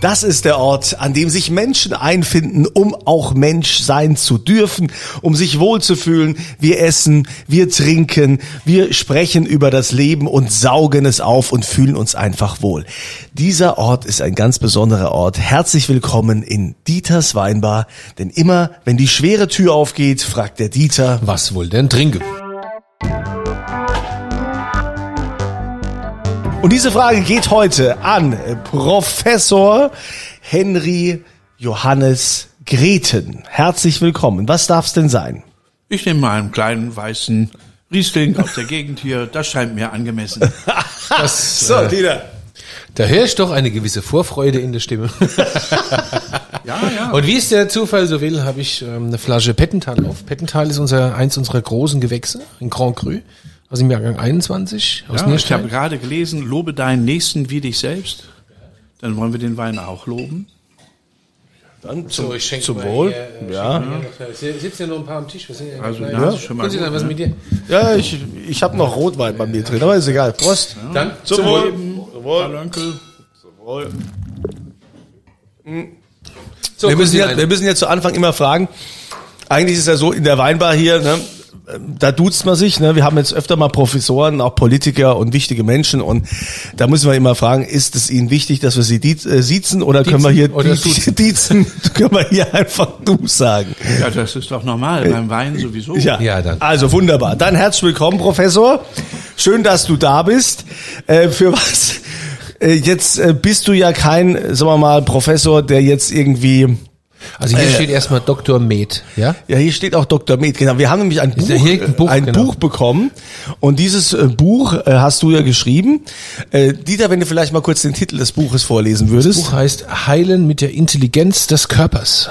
Das ist der Ort, an dem sich Menschen einfinden, um auch Mensch sein zu dürfen, um sich wohlzufühlen. Wir essen, wir trinken, wir sprechen über das Leben und saugen es auf und fühlen uns einfach wohl. Dieser Ort ist ein ganz besonderer Ort. Herzlich willkommen in Dieters Weinbar, denn immer, wenn die schwere Tür aufgeht, fragt der Dieter, Was wohl denn trinken? Und diese Frage geht heute an Professor Henry Johannes Greten. Herzlich willkommen. Was darf's denn sein? Ich nehme mal einen kleinen weißen Riesling aus der Gegend hier. Das scheint mir angemessen. Das, So, äh, Dieter. da höre ich doch eine gewisse Vorfreude in der Stimme. Ja, ja. Und wie es der Zufall so will, habe ich ähm, eine Flasche Pettental auf. Pettental ist unser eins unserer großen Gewächse, ein Grand Cru aus dem Jahrgang 21 aus ja ich habe gerade gelesen, lobe deinen Nächsten wie dich selbst. Dann wollen wir den Wein auch loben. Dann So, ich schenke zum Wohl. hier, äh, Ja. hier Es sitzen ja noch ein paar am Tisch. Was sind Also, Ja, Nase schon mal Grüezi, gut, was ne? mit dir? Ja, ich, ich habe noch Rotwein bei mir drin, aber ist egal. Prost. Dann Zum Wohl. Zum Wohl. Onkel. So, wir, müssen ja, wir müssen ja zu Anfang immer fragen, eigentlich ist ja so in der Weinbar hier, ne, da duzt man sich, ne? Wir haben jetzt öfter mal Professoren, auch Politiker und wichtige Menschen und da müssen wir immer fragen, ist es Ihnen wichtig, dass wir Sie diez, äh, siezen oder können wir hier oder die- duzen? diezen, können wir hier einfach du sagen? Ja, das ist doch normal. Beim Wein sowieso. Ja. Ja, dann. Also wunderbar. Dann herzlich willkommen, Professor. Schön, dass du da bist. Äh, für was? Äh, jetzt äh, bist du ja kein, sagen wir mal, Professor, der jetzt irgendwie Also hier steht erstmal Dr. Med, ja? Ja, hier steht auch Dr. Med. Genau, wir haben nämlich ein Buch, ein Buch, ein genau. Buch bekommen und dieses äh, Buch äh, hast du ja geschrieben. Äh, Dieter, wenn du vielleicht mal kurz den Titel des Buches vorlesen würdest. Das Buch heißt Heilen mit der Intelligenz des Körpers.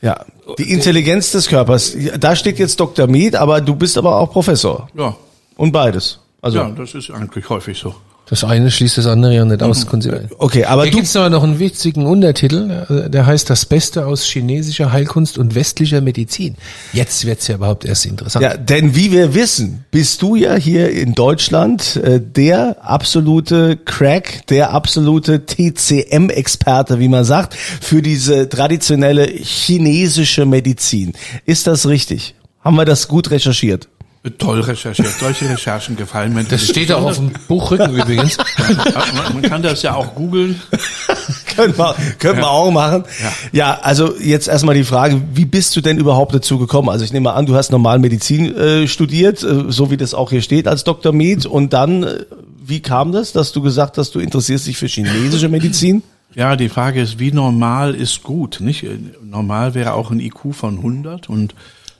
Ja, die Intelligenz des Körpers. Da steht jetzt Dr. Med, aber du bist aber auch Professor Ja. und beides. Also ja, das ist eigentlich häufig so. Das eine schließt das andere ja nicht aus. konsequent. okay, aber Hier du gibt's aber noch einen witzigen Untertitel, äh, der heißt Das Beste aus chinesischer Heilkunst und westlicher Medizin. Jetzt wird's ja überhaupt erst interessant. Ja, denn wie wir wissen, bist du ja hier in Deutschland äh, der absolute Crack, der absolute TCM-Experte, wie man sagt, für diese traditionelle chinesische Medizin. Ist das richtig? Haben wir das gut recherchiert? Toll recherchiert. Solche Recherchen gefallen mir. Das steht auch auf dem Buchrücken übrigens. man, man kann das ja auch googeln. können wir, können wir auch machen. Ja. also jetzt erstmal die Frage, wie bist du denn überhaupt dazu gekommen? Also ich nehme mal an, du hast normal Medizin äh, studiert, äh, so wie das auch hier steht als Dr. Med. Und dann, äh, wie kam das, dass du gesagt hast, du interessierst dich für chinesische Medizin? Ja, die Frage ist, wie normal ist gut, nicht? Normal wäre auch ein IQ von 100 und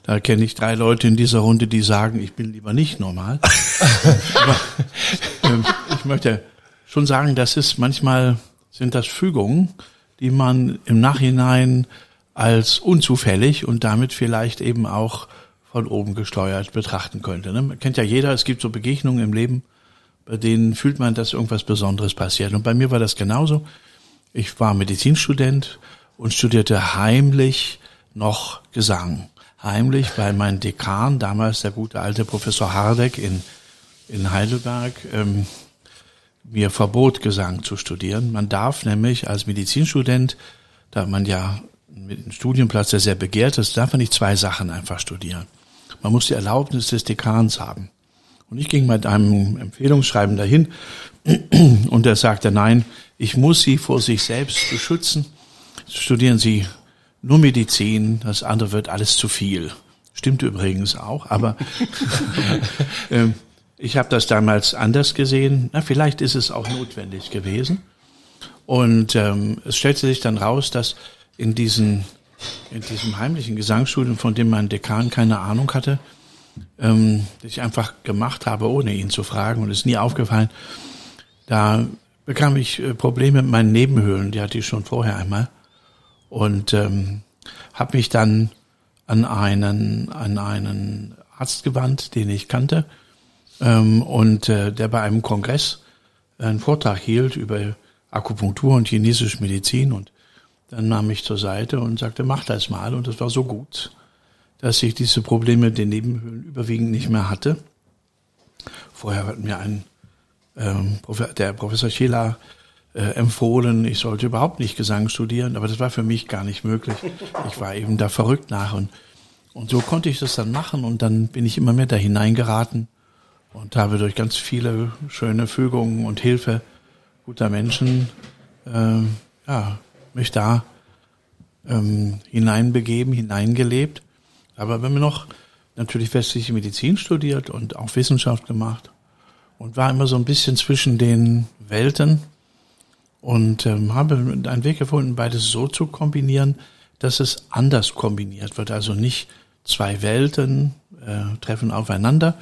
da kenne ich drei Leute in dieser Runde, die sagen, ich bin lieber nicht normal. Aber ähm, ich möchte schon sagen, das ist manchmal sind das Fügungen, die man im Nachhinein als unzufällig und damit vielleicht eben auch von oben gesteuert betrachten könnte. Ne? Man kennt ja jeder, es gibt so Begegnungen im Leben, bei denen fühlt man, dass irgendwas Besonderes passiert. Und bei mir war das genauso. Ich war Medizinstudent und studierte heimlich noch Gesang. Heimlich, weil mein Dekan, damals der gute alte Professor Hardeck in, in Heidelberg, ähm, mir verbot, Gesang zu studieren. Man darf nämlich als Medizinstudent, da man ja mit einem Studienplatz, sehr begehrt ist, darf man nicht zwei Sachen einfach studieren. Man muss die Erlaubnis des Dekans haben. Und ich ging mit einem Empfehlungsschreiben dahin und er sagte, nein, ich muss Sie vor sich selbst beschützen. Studieren Sie nur Medizin, das andere wird alles zu viel. Stimmt übrigens auch, aber ähm, ich habe das damals anders gesehen. Na, vielleicht ist es auch notwendig gewesen. Und ähm, es stellte sich dann raus, dass in diesen in diesem heimlichen Gesangsstudium, von dem mein Dekan keine Ahnung hatte, ähm, ich einfach gemacht habe, ohne ihn zu fragen und es ist nie aufgefallen, da bekam ich äh, Probleme mit meinen Nebenhöhlen, die hatte ich schon vorher einmal und ähm, habe mich dann an einen an einen Arzt gewandt, den ich kannte. Ähm, und äh, der bei einem Kongress einen Vortrag hielt über Akupunktur und chinesische Medizin. Und dann nahm ich zur Seite und sagte, mach das mal. Und das war so gut, dass ich diese Probleme den Nebenhöhlen überwiegend nicht mehr hatte. Vorher hat mir ein ähm, der Professor Schiller äh, empfohlen, ich sollte überhaupt nicht Gesang studieren, aber das war für mich gar nicht möglich. Ich war eben da verrückt nach und, und so konnte ich das dann machen und dann bin ich immer mehr da hineingeraten und habe durch ganz viele schöne Fügungen und Hilfe guter Menschen äh, ja, mich da ähm, hineinbegeben, hineingelebt. Aber wenn man noch natürlich westliche Medizin studiert und auch Wissenschaft gemacht und war immer so ein bisschen zwischen den Welten und ähm, habe einen Weg gefunden, beides so zu kombinieren, dass es anders kombiniert wird. Also nicht zwei Welten äh, treffen aufeinander,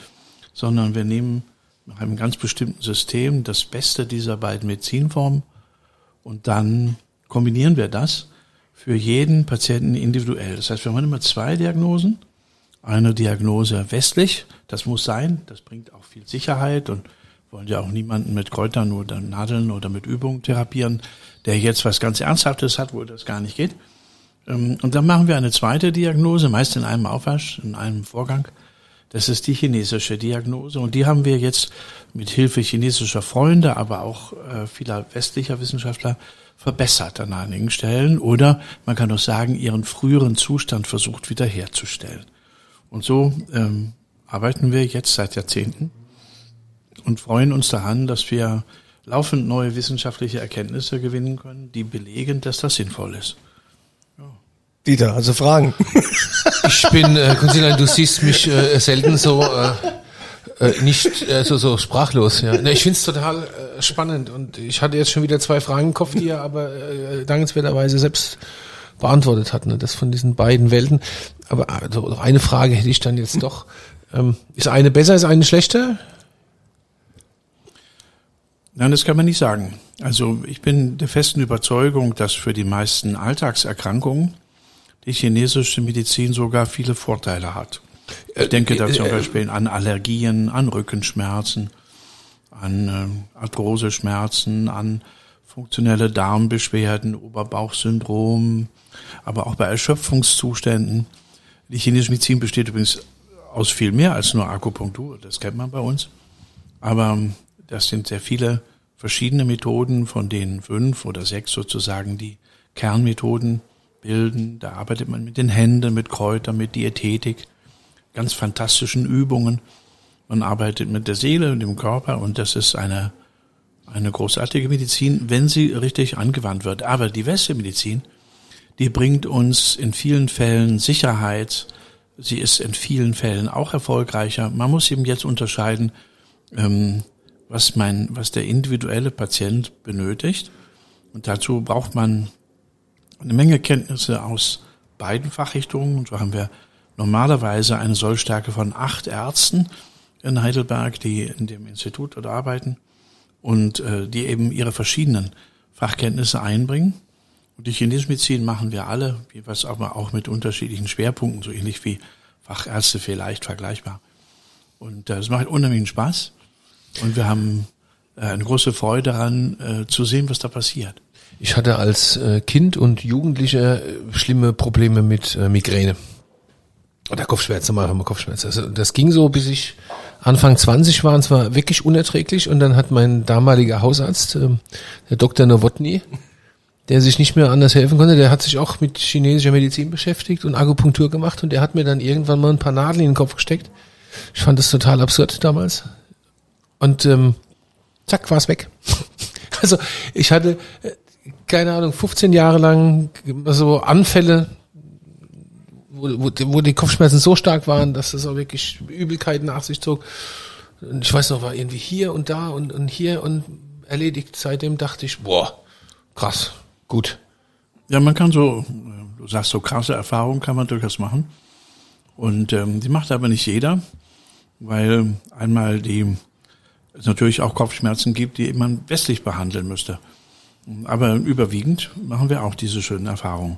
sondern wir nehmen nach einem ganz bestimmten System das Beste dieser beiden Medizinformen und dann kombinieren wir das für jeden Patienten individuell. Das heißt, wir haben immer zwei Diagnosen. Eine Diagnose westlich, das muss sein, das bringt auch viel Sicherheit und wollen ja auch niemanden mit Kräutern oder Nadeln oder mit Übungen therapieren, der jetzt was ganz Ernsthaftes hat, wo das gar nicht geht. Ähm, und dann machen wir eine zweite Diagnose, meist in einem Aufwasch, in einem Vorgang. Das ist die chinesische Diagnose und die haben wir jetzt mit Hilfe chinesischer Freunde, aber auch äh, vieler westlicher Wissenschaftler verbessert an einigen Stellen oder man kann auch sagen, ihren früheren Zustand versucht wiederherzustellen. Und so ähm, arbeiten wir jetzt seit Jahrzehnten und freuen uns daran, dass wir laufend neue wissenschaftliche Erkenntnisse gewinnen können, die belegen, dass das sinnvoll ist. Dieter, also Fragen. Ich bin, äh, Konstantin, du siehst mich äh, selten so äh, äh, nicht äh, so, so sprachlos. Ja. Ne, ich finde es total äh, spannend und ich hatte jetzt schon wieder zwei Fragen im Kopf, die er aber äh, dankenswerterweise selbst beantwortet hat. Ne? Das von diesen beiden Welten. Aber also, eine Frage hätte ich dann jetzt doch. Ähm, ist eine besser, ist eine schlechter? Nein, das kann man nicht sagen. Also ich bin der festen Überzeugung, dass für die meisten Alltagserkrankungen die chinesische Medizin sogar viele Vorteile hat. Ich äh, denke da zum äh, Beispiel an Allergien, an Rückenschmerzen, an äh, Arthroseschmerzen, an funktionelle Darmbeschwerden, Oberbauchsyndrom, aber auch bei Erschöpfungszuständen. Die chinesische Medizin besteht übrigens aus viel mehr als nur Akupunktur, das kennt man bei uns. Aber das sind sehr viele verschiedene Methoden, von denen fünf oder sechs sozusagen die Kernmethoden bilden. Da arbeitet man mit den Händen, mit Kräutern, mit Diätetik, ganz fantastischen Übungen. Man arbeitet mit der Seele und dem Körper und das ist eine, eine großartige Medizin, wenn sie richtig angewandt wird. Aber die Westmedizin, die bringt uns in vielen Fällen Sicherheit. Sie ist in vielen Fällen auch erfolgreicher. Man muss eben jetzt unterscheiden, ähm, was mein, was der individuelle Patient benötigt. Und dazu braucht man eine Menge Kenntnisse aus beiden Fachrichtungen. Und so haben wir normalerweise eine Sollstärke von acht Ärzten in Heidelberg, die in dem Institut dort arbeiten und äh, die eben ihre verschiedenen Fachkenntnisse einbringen. Und die chinesische Medizin machen wir alle, jeweils aber auch mit unterschiedlichen Schwerpunkten, so ähnlich wie Fachärzte vielleicht vergleichbar. Und äh, es macht unheimlichen Spaß. Und wir haben äh, eine große Freude daran, äh, zu sehen, was da passiert. Ich hatte als äh, Kind und Jugendlicher schlimme Probleme mit Migräne. Oder Kopfschmerzen, mal haben wir Kopfschmerzen. Also das ging so, bis ich Anfang 20 war, und zwar wirklich unerträglich. Und dann hat mein damaliger Hausarzt, der Dr. Nowotny, der sich nicht mehr anders helfen konnte, der hat sich auch mit chinesischer Medizin beschäftigt und Akupunktur gemacht und der hat mir dann irgendwann mal ein paar Nadeln in den Kopf gesteckt. Ich fand das total absurd damals. Und ähm, zack, war es weg. also ich hatte, äh, keine Ahnung, 15 Jahre lang so Anfälle, wo, wo, wo die Kopfschmerzen so stark waren, dass es auch wirklich Übelkeit nach sich zog. Und ich weiß noch, war irgendwie hier und da und, und hier und erledigt. Seitdem dachte ich, boah, krass, gut. Ja, man kann so, du sagst so krasse Erfahrungen kann man durchaus machen. Und ähm, die macht aber nicht jeder, weil einmal die es natürlich auch Kopfschmerzen gibt, die man westlich behandeln müsste. Aber überwiegend machen wir auch diese schönen Erfahrungen.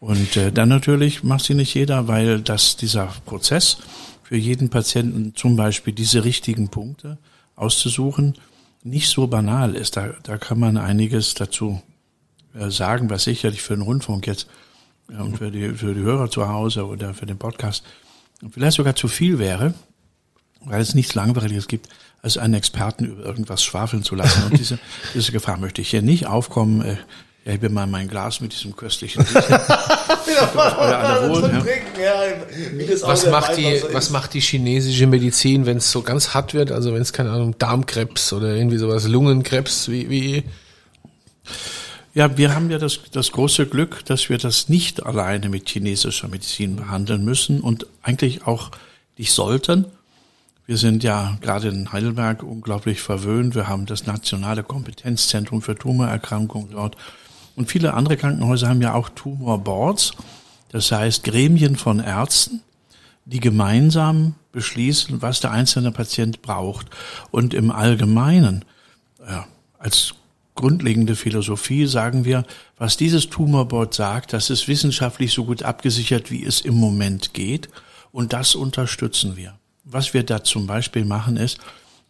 Und äh, dann natürlich macht sie nicht jeder, weil das dieser Prozess für jeden Patienten zum Beispiel diese richtigen Punkte auszusuchen nicht so banal ist. Da, da kann man einiges dazu äh, sagen, was sicherlich für den Rundfunk jetzt ja, und für die, für die Hörer zu Hause oder für den Podcast vielleicht sogar zu viel wäre, weil es nichts Langweiliges gibt, als einen Experten über irgendwas schwafeln zu lassen. Und diese, diese Gefahr möchte ich hier nicht aufkommen. Äh, ja, ich bin mal mein Glas mit diesem köstlichen was macht die, was macht die chinesische Medizin, wenn es so ganz hart wird? Also wenn es keine Ahnung Darmkrebs oder irgendwie sowas, Lungenkrebs, wie, wie? Ja, wir haben ja das, das große Glück, dass wir das nicht alleine mit chinesischer Medizin behandeln müssen und eigentlich auch nicht sollten. Wir sind ja gerade in Heidelberg unglaublich verwöhnt. Wir haben das nationale Kompetenzzentrum für Tumorerkrankungen dort. Und viele andere Krankenhäuser haben ja auch Tumorboards. Das heißt Gremien von Ärzten, die gemeinsam beschließen, was der einzelne Patient braucht. Und im Allgemeinen, ja, als grundlegende Philosophie sagen wir, was dieses Tumorboard sagt, das ist wissenschaftlich so gut abgesichert, wie es im Moment geht. Und das unterstützen wir. Was wir da zum Beispiel machen ist,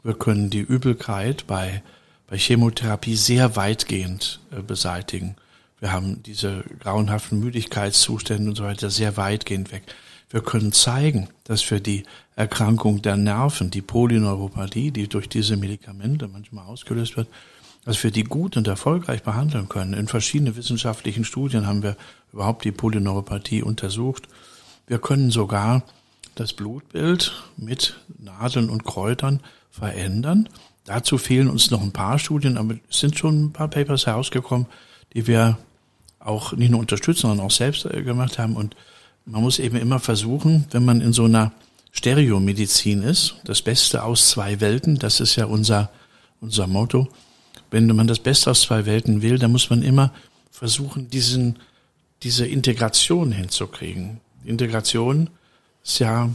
wir können die Übelkeit bei, bei Chemotherapie sehr weitgehend äh, beseitigen. Wir haben diese grauenhaften Müdigkeitszustände und so weiter sehr weitgehend weg. Wir können zeigen, dass für die Erkrankung der Nerven, die Polyneuropathie, die durch diese Medikamente manchmal ausgelöst wird, dass wir die gut und erfolgreich behandeln können. In verschiedenen wissenschaftlichen Studien haben wir überhaupt die Polyneuropathie untersucht. Wir können sogar das Blutbild mit Nadeln und Kräutern verändern. Dazu fehlen uns noch ein paar Studien, aber es sind schon ein paar Papers herausgekommen, die wir auch nicht nur unterstützen, sondern auch selbst äh, gemacht haben. Und man muss eben immer versuchen, wenn man in so einer Stereomedizin ist, das Beste aus zwei Welten, das ist ja unser, unser Motto. Wenn man das Beste aus zwei Welten will, dann muss man immer versuchen, diesen, diese Integration hinzukriegen. Integration ist ja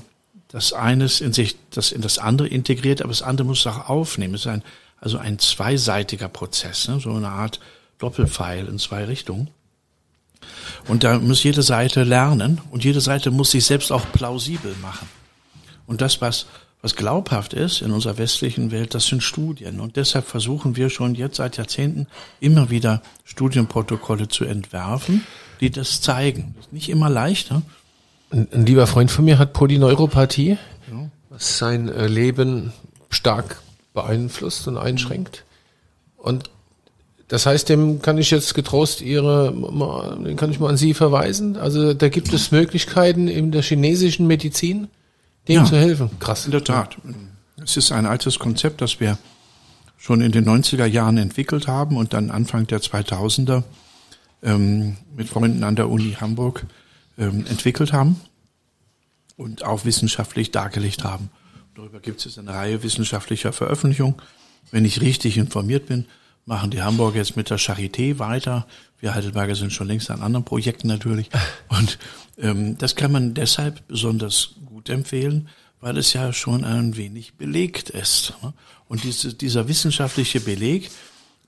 das eines in sich, das in das andere integriert, aber das andere muss es auch aufnehmen. Es ist ein, also ein zweiseitiger Prozess, ne? so eine Art Doppelpfeil in zwei Richtungen. Und da muss jede Seite lernen und jede Seite muss sich selbst auch plausibel machen. Und das, was, was glaubhaft ist in unserer westlichen Welt, das sind Studien. Und deshalb versuchen wir schon jetzt seit Jahrzehnten immer wieder Studienprotokolle zu entwerfen, die das zeigen. Das ist nicht immer leichter. Ein, ein lieber Freund von mir hat Polyneuropathie, was sein äh, Leben stark beeinflusst und einschränkt. Und das heißt, dem kann ich jetzt getrost Ihre, den kann ich mal an Sie verweisen. Also da gibt es Möglichkeiten in der chinesischen Medizin, dem ja, zu helfen. Krass. In der Tat. Es ist ein altes Konzept, das wir schon in den 90er Jahren entwickelt haben und dann Anfang der 2000er ähm, mit Freunden an der Uni Hamburg ähm, entwickelt haben und auch wissenschaftlich dargelegt haben. Darüber gibt es eine Reihe wissenschaftlicher Veröffentlichungen. Wenn ich richtig informiert bin, machen die Hamburger jetzt mit der Charité weiter. Wir Heidelberger sind schon längst an anderen Projekten natürlich. Und ähm, das kann man deshalb besonders gut empfehlen, weil es ja schon ein wenig belegt ist. Ne? Und diese, dieser wissenschaftliche Beleg,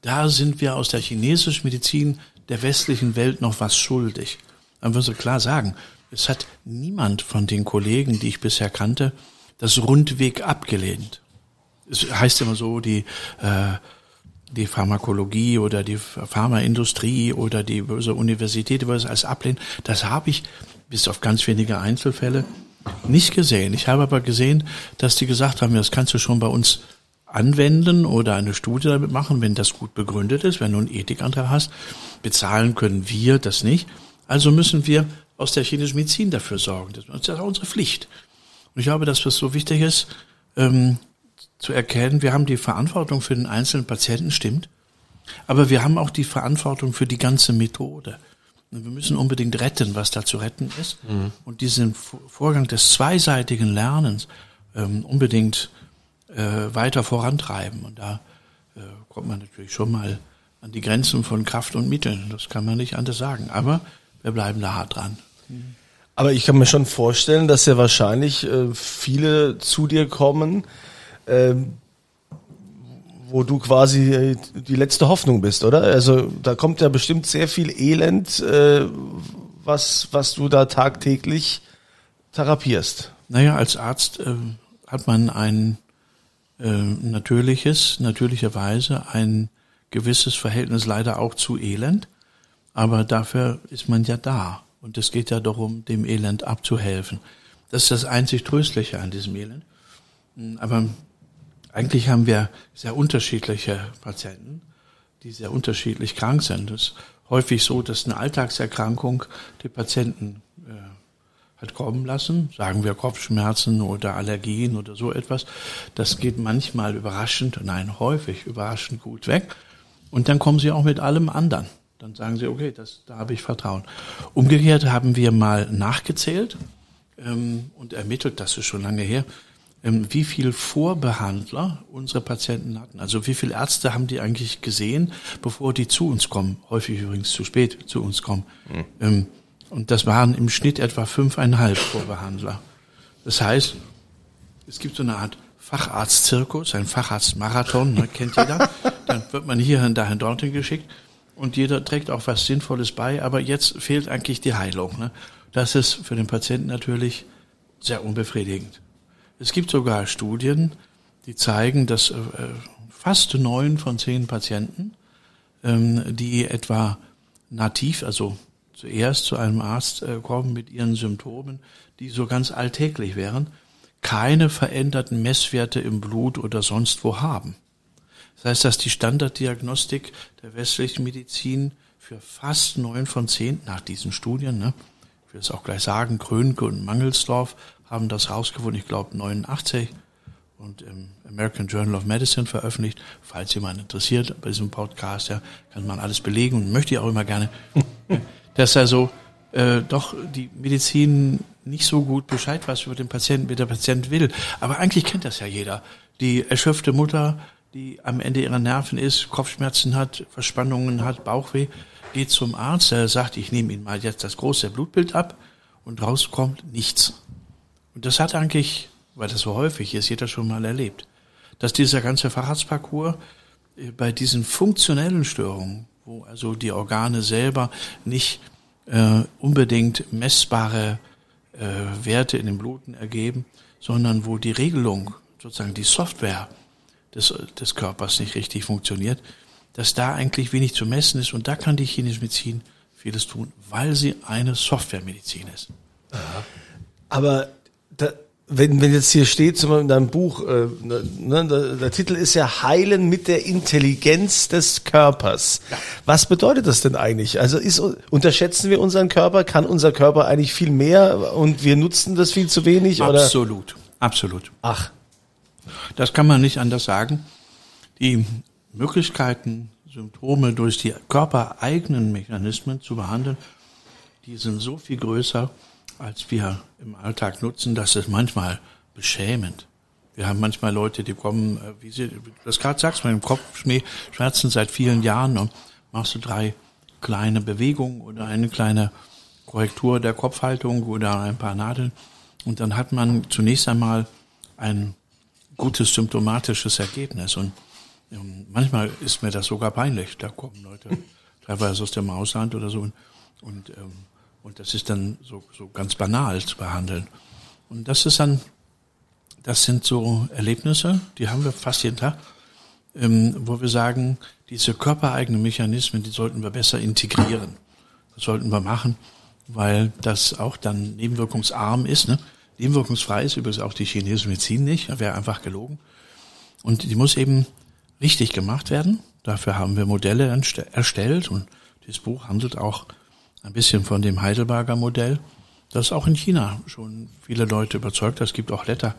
da sind wir aus der chinesischen Medizin der westlichen Welt noch was schuldig. Man muss so klar sagen, es hat niemand von den Kollegen, die ich bisher kannte, das rundweg abgelehnt. Es heißt immer so, die äh, die Pharmakologie oder die Pharmaindustrie oder die böse Universität über das alles ablehnen. Das habe ich bis auf ganz wenige Einzelfälle nicht gesehen. Ich habe aber gesehen, dass die gesagt haben, das kannst du schon bei uns anwenden oder eine Studie damit machen, wenn das gut begründet ist, wenn du einen Ethikantrag hast. Bezahlen können wir das nicht. Also müssen wir aus der chinesischen Medizin dafür sorgen. Das ist ja unsere Pflicht. Und ich glaube, dass das so wichtig ist, ähm, zu erkennen, wir haben die Verantwortung für den einzelnen Patienten, stimmt, aber wir haben auch die Verantwortung für die ganze Methode. Und wir müssen unbedingt retten, was da zu retten ist mhm. und diesen Vorgang des zweiseitigen Lernens ähm, unbedingt äh, weiter vorantreiben. Und da äh, kommt man natürlich schon mal an die Grenzen von Kraft und Mitteln. Das kann man nicht anders sagen. Aber wir bleiben da hart dran. Aber ich kann mir schon vorstellen, dass ja wahrscheinlich äh, viele zu dir kommen, ähm, wo du quasi äh, die letzte Hoffnung bist, oder? Also da kommt ja bestimmt sehr viel Elend, äh, was, was du da tagtäglich therapierst. Naja, als Arzt äh, hat man ein äh, natürliches, natürlicherweise ein gewisses Verhältnis leider auch zu Elend, aber dafür ist man ja da. Und es geht ja darum, dem Elend abzuhelfen. Das ist das einzig Tröstliche an diesem Elend. Aber eigentlich haben wir sehr unterschiedliche Patienten, die sehr unterschiedlich krank sind. Es ist häufig so, dass eine Alltagserkrankung die Patienten äh, hat kommen lassen, sagen wir Kopfschmerzen oder Allergien oder so etwas. Das geht manchmal überraschend, nein, häufig überraschend gut weg. Und dann kommen sie auch mit allem anderen. Dann sagen sie, okay, das, da habe ich Vertrauen. Umgekehrt haben wir mal nachgezählt ähm, und ermittelt, das ist schon lange her, ähm, wie viel Vorbehandler unsere Patienten hatten. Also wie viele Ärzte haben die eigentlich gesehen, bevor die zu uns kommen. Häufig übrigens zu spät zu uns kommen. Mhm. Ähm, und das waren im Schnitt etwa fünfeinhalb Vorbehandler. Das heißt, es gibt so eine Art Facharztzirkus, ein Facharztmarathon, ne, kennt jeder. Dann wird man hierhin, dahin, dorthin geschickt und jeder trägt auch was Sinnvolles bei, aber jetzt fehlt eigentlich die Heilung. Ne? Das ist für den Patienten natürlich sehr unbefriedigend. Es gibt sogar Studien, die zeigen, dass äh, fast neun von zehn Patienten, ähm, die etwa nativ, also zuerst zu einem Arzt äh, kommen mit ihren Symptomen, die so ganz alltäglich wären, keine veränderten Messwerte im Blut oder sonst wo haben. Das heißt, dass die Standarddiagnostik der westlichen Medizin für fast neun von zehn nach diesen Studien, ne, ich will es auch gleich sagen, Krönke und Mangelsdorf haben das rausgefunden, ich glaube 89 und im American Journal of Medicine veröffentlicht. Falls jemand interessiert bei diesem Podcast, ja, kann man alles belegen und möchte ich auch immer gerne. dass also äh, doch die Medizin nicht so gut Bescheid weiß über den Patienten, wie der Patient will. Aber eigentlich kennt das ja jeder. Die erschöpfte Mutter, die am Ende ihrer Nerven ist, Kopfschmerzen hat, Verspannungen hat, Bauchweh, geht zum Arzt, der sagt, ich nehme Ihnen mal jetzt das große Blutbild ab und rauskommt nichts. Und das hat eigentlich, weil das so häufig ist, jeder schon mal erlebt, dass dieser ganze Facharztparcours äh, bei diesen funktionellen Störungen, wo also die Organe selber nicht äh, unbedingt messbare äh, Werte in den Bluten ergeben, sondern wo die Regelung, sozusagen die Software des, des Körpers nicht richtig funktioniert, dass da eigentlich wenig zu messen ist und da kann die chinesische Medizin vieles tun, weil sie eine Softwaremedizin ist. Aber da, wenn, wenn jetzt hier steht, zum Beispiel in deinem Buch, äh, ne, der, der, Titel ist ja Heilen mit der Intelligenz des Körpers. Ja. Was bedeutet das denn eigentlich? Also ist, unterschätzen wir unseren Körper? Kann unser Körper eigentlich viel mehr und wir nutzen das viel zu wenig? Absolut, oder? absolut. Ach. Das kann man nicht anders sagen. Die Möglichkeiten, Symptome durch die körpereigenen Mechanismen zu behandeln, die sind so viel größer, als wir im Alltag nutzen, das ist manchmal beschämend. Wir haben manchmal Leute, die kommen, äh, wie sie das gerade sagst, mit dem Kopfschmerzen seit vielen Jahren und machst du drei kleine Bewegungen oder eine kleine Korrektur der Kopfhaltung oder ein paar Nadeln und dann hat man zunächst einmal ein gutes symptomatisches Ergebnis und manchmal ist mir das sogar peinlich. Da kommen Leute teilweise aus dem Ausland oder so und, und ähm, und das ist dann so, so ganz banal zu behandeln. Und das ist dann, das sind so Erlebnisse, die haben wir fast jeden Tag, ähm, wo wir sagen, diese körpereigenen Mechanismen, die sollten wir besser integrieren. Das sollten wir machen, weil das auch dann nebenwirkungsarm ist. Ne? Nebenwirkungsfrei ist übrigens auch die chinesische Medizin nicht, wäre einfach gelogen. Und die muss eben richtig gemacht werden. Dafür haben wir Modelle erstellt und dieses Buch handelt auch ein bisschen von dem Heidelberger Modell, das auch in China schon viele Leute überzeugt. Es gibt auch Letter,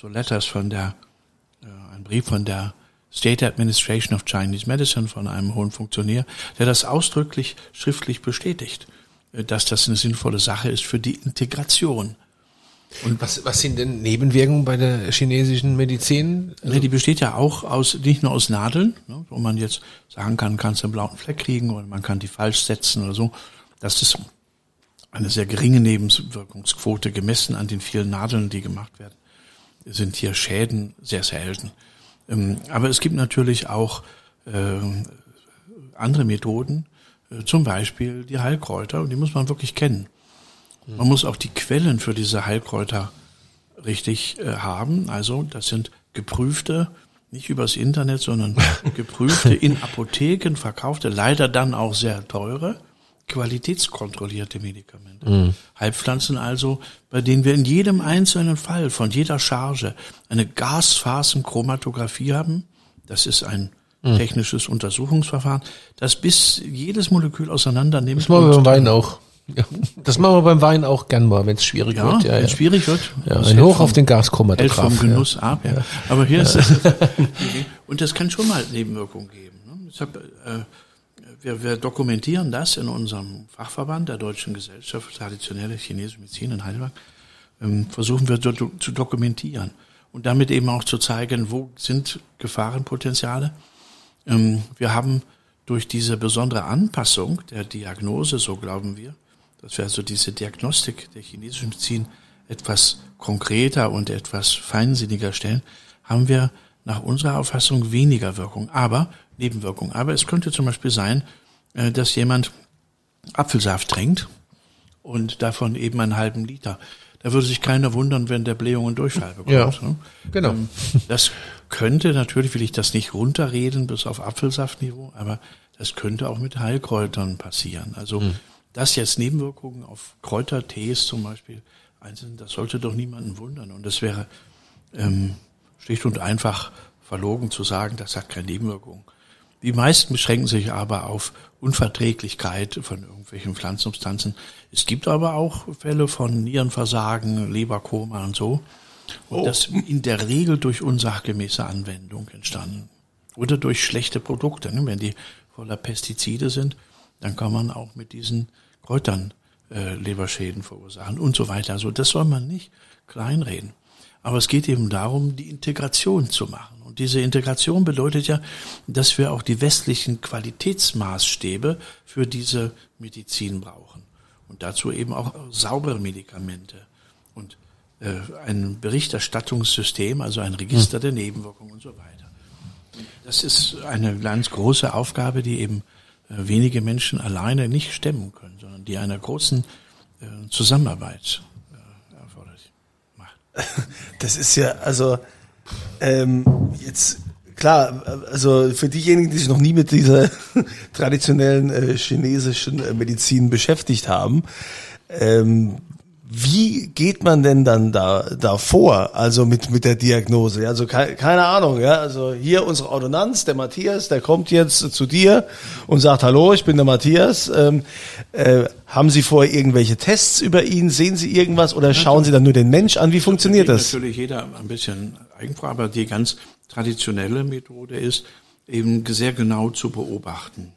so Letters von der, äh, ein Brief von der State Administration of Chinese Medicine von einem hohen Funktionär, der das ausdrücklich schriftlich bestätigt, äh, dass das eine sinnvolle Sache ist für die Integration. Und was, was sind denn Nebenwirkungen bei der chinesischen Medizin? Also nee, die besteht ja auch aus, nicht nur aus Nadeln, ne, wo man jetzt sagen kann, kannst du einen blauen Fleck kriegen oder man kann die falsch setzen oder so, das ist eine sehr geringe Nebenwirkungsquote gemessen an den vielen Nadeln, die gemacht werden, sind hier Schäden sehr selten. Ähm, aber es gibt natürlich auch äh, andere Methoden, äh, zum Beispiel die Heilkräuter, und die muss man wirklich kennen. Man muss auch die Quellen für diese Heilkräuter richtig äh, haben. Also das sind geprüfte, nicht übers Internet, sondern geprüfte in Apotheken verkaufte, leider dann auch sehr teure qualitätskontrollierte Medikamente. Heilpflanzen also, bei denen wir in jedem einzelnen Fall von jeder Charge eine Gasphasenchromatographie haben. Das ist ein technisches Untersuchungsverfahren, das bis jedes Molekül auseinandernimmt. Das machen wir beim Wein auch. Ja. Das machen wir beim Wein auch gern mal, wenn es schwierig ja, wird. Ja, wenn ja. es schwierig wird. Ja, ein hält Hoch vom- auf den hält Gaschromatograph. vom Genuss ab. Ja. Aber hier ist das. Und das kann schon mal Nebenwirkungen geben. ne? Ich hab, äh, wir, wir dokumentieren das in unserem Fachverband der Deutschen Gesellschaft für traditionelle chinesische Medizin in Heidelberg. Ähm, versuchen wir do, zu dokumentieren und damit eben auch zu zeigen, wo sind Gefahrenpotenziale. Ähm, wir haben durch diese besondere Anpassung der Diagnose, so glauben wir, dass wir also diese Diagnostik der chinesischen Medizin etwas konkreter und etwas feinsinniger stellen, haben wir nach unserer Auffassung weniger Wirkung, aber Nebenwirkung. Aber es könnte zum Beispiel sein, äh, dass jemand Apfelsaft trinkt und davon eben einen halben Liter. Da würde sich keiner wundern, wenn der Blähung und Durchfall bekommt. Ja, ne? genau. Ähm, Das könnte, natürlich will ich das nicht runterreden bis auf Apfelsaftniveau, aber das könnte auch mit Heilkräutern passieren. Also, dass jetzt Nebenwirkungen auf Kräutertees zum Beispiel einzeln, das sollte doch niemanden wundern. Und es wäre ähm, schlicht und einfach verlogen zu sagen, das hat keine Nebenwirkungen. Die meisten beschränken sich aber auf Unverträglichkeit von irgendwelchen Pflanzensubstanzen. Es gibt aber auch Fälle von Nierenversagen, Leberkoma und so. Und das in der Regel durch unsachgemäße Anwendung entstanden. Oder durch schlechte Produkte. Ne? Wenn die voller Pestizide sind, dann kann man auch mit diesen Kräutern äh, Leberschäden verursachen und so weiter. Also das soll man nicht kleinreden. Aber es geht eben darum, die Integration zu machen. Und diese Integration bedeutet ja, dass wir auch die westlichen Qualitätsmaßstäbe für diese Medizin brauchen. Und dazu eben auch saubere Medikamente und äh, ein Berichterstattungssystem, also ein Register der Nebenwirkungen und so weiter. Das ist eine ganz große Aufgabe, die eben wenige Menschen alleine nicht stemmen können, sondern die einer großen äh, Zusammenarbeit äh, erforderlich macht. Das ist ja, also, ähm, jetzt, klar, also für diejenigen, die sich noch nie mit dieser traditionellen äh, chinesischen äh, Medizin beschäftigt haben, ähm, wie geht man denn dann da, da vor, also mit, mit der Diagnose? Also keine, keine Ahnung, ja. Also hier unsere Ordonnanz, der Matthias, der kommt jetzt zu dir und sagt, hallo, ich bin der Matthias. Ähm, äh, haben Sie vorher irgendwelche Tests über ihn? Sehen Sie irgendwas oder schauen Sie dann nur den Mensch an? Wie funktioniert das? Natürlich jeder ein bisschen eigenfrei, aber die ganz traditionelle Methode ist, eben sehr genau zu beobachten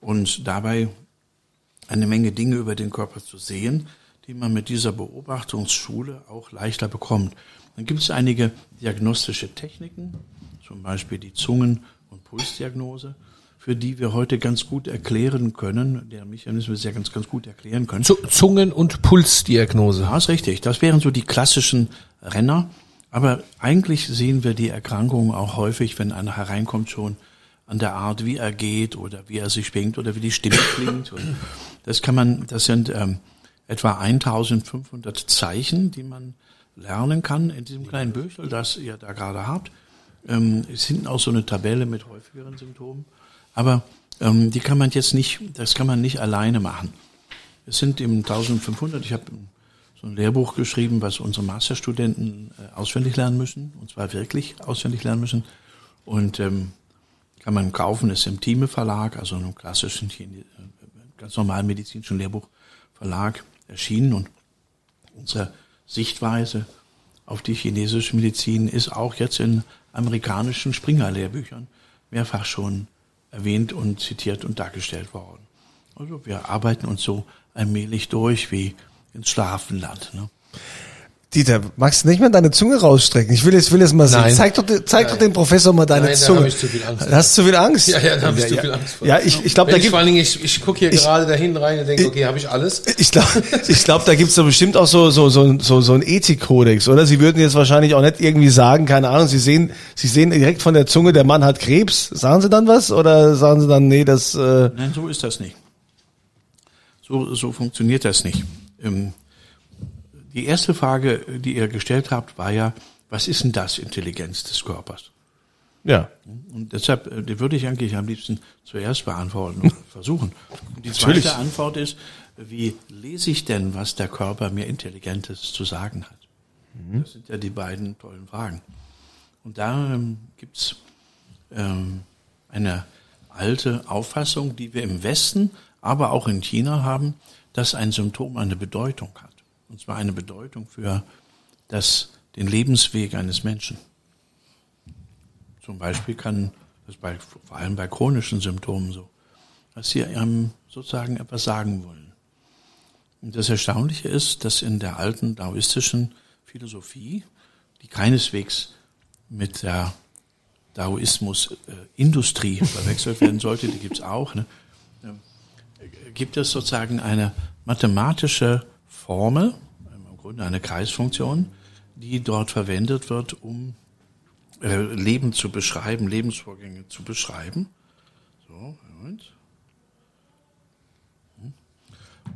und dabei eine Menge Dinge über den Körper zu sehen, die man mit dieser Beobachtungsschule auch leichter bekommt. Dann gibt es einige diagnostische Techniken, zum Beispiel die Zungen- und Pulsdiagnose, für die wir heute ganz gut erklären können, der Mechanismus sehr ganz, ganz gut erklären können. Zu- Zungen- und Pulsdiagnose. Ja, ist richtig. Das wären so die klassischen Renner. Aber eigentlich sehen wir die Erkrankungen auch häufig, wenn einer hereinkommt, schon an der Art, wie er geht oder wie er sich schwingt oder wie die Stimme klingt. Und das kann man, das sind ähm, etwa 1500 Zeichen, die man lernen kann in diesem kleinen Büchel, das ihr da gerade habt. Ähm, ist hinten auch so eine Tabelle mit häufigeren Symptomen. Aber ähm, die kann man jetzt nicht, das kann man nicht alleine machen. Es sind eben 1500. Ich habe so ein Lehrbuch geschrieben, was unsere Masterstudenten äh, auswendig lernen müssen, und zwar wirklich auswendig lernen müssen. Und ähm, kann man kaufen, ist im Thieme Verlag, also einem klassischen, äh, ganz normalen medizinischen Lehrbuchverlag erschienen. Und unsere Sichtweise auf die chinesische Medizin ist auch jetzt in amerikanischen Springer-Lehrbüchern mehrfach schon erwähnt und zitiert und dargestellt worden. Also wir arbeiten uns so allmählich durch wie ins Schlafenland. Ne? Dieter, magst du nicht mal deine Zunge rausstrecken? Ich will es, will es mal sehen. Nein. Zeig doch, zeig doch dem Professor mal deine Nein, da Zunge. hab ich zu viel Angst. Hast du zu viel Angst? Ja, ja, da habe ich zu ja. viel Angst vor. Ja, ich, ich glaube, da gibt vor allen Dingen, ich, ich gucke hier Ich- gerade dahin rein und denke, okay, habe ich alles? ich glaube, ich glaub, da gibt's doch bestimmt auch so so so so so ein Ethikkodex, oder? Sie würden jetzt wahrscheinlich auch nicht irgendwie sagen, keine Ahnung, Sie sehen Sie sehen direkt von der Zunge, der Mann hat Krebs. Sagen Sie dann was oder sagen Sie dann nee, das äh, Nein, so ist das nicht. So, so funktioniert das nicht. Ähm, die erste Frage, die ihr gestellt habt, war ja, was ist denn das Intelligenz des Körpers? Ja. Und deshalb, äh, die würde ich eigentlich am liebsten zuerst beantworten und versuchen. Und die zweite Natürlich. Antwort ist, wie lese ich denn, was der Körper mir Intelligentes zu sagen hat? Das sind ja die beiden tollen Fragen. Und da ähm, gibt's ähm, eine alte Auffassung, die wir im Westen, aber auch in China haben, dass ein Symptom eine Bedeutung hat. Und zwar eine Bedeutung für das, den Lebensweg eines Menschen. Zum Beispiel kann das bei, vor allem bei chronischen Symptomen so, dass sie einem sozusagen etwas sagen wollen. Und das Erstaunliche ist, dass in der alten daoistischen Philosophie, die keineswegs mit der Daoismus-Industrie verwechselt werden sollte, die gibt's auch, ne? äh, gibt es sozusagen eine mathematische Formel, im Grunde eine Kreisfunktion, die dort verwendet wird, um äh, Leben zu beschreiben, Lebensvorgänge zu beschreiben. So, Moment. Hm.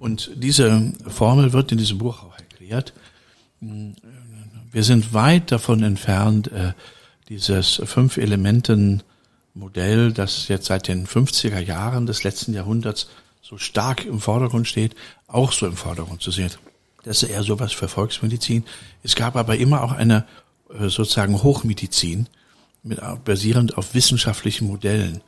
Und diese Formel wird in diesem Buch auch erklärt. Wir sind weit davon entfernt, äh, dieses Fünf-Elementen-Modell, das jetzt seit den 50er Jahren des letzten Jahrhunderts so stark im Vordergrund steht, auch so im Vordergrund zu sehen. Das ist eher sowas für Volksmedizin. Es gab aber immer auch eine äh, sozusagen Hochmedizin, mit, basierend auf wissenschaftlichen Modellen.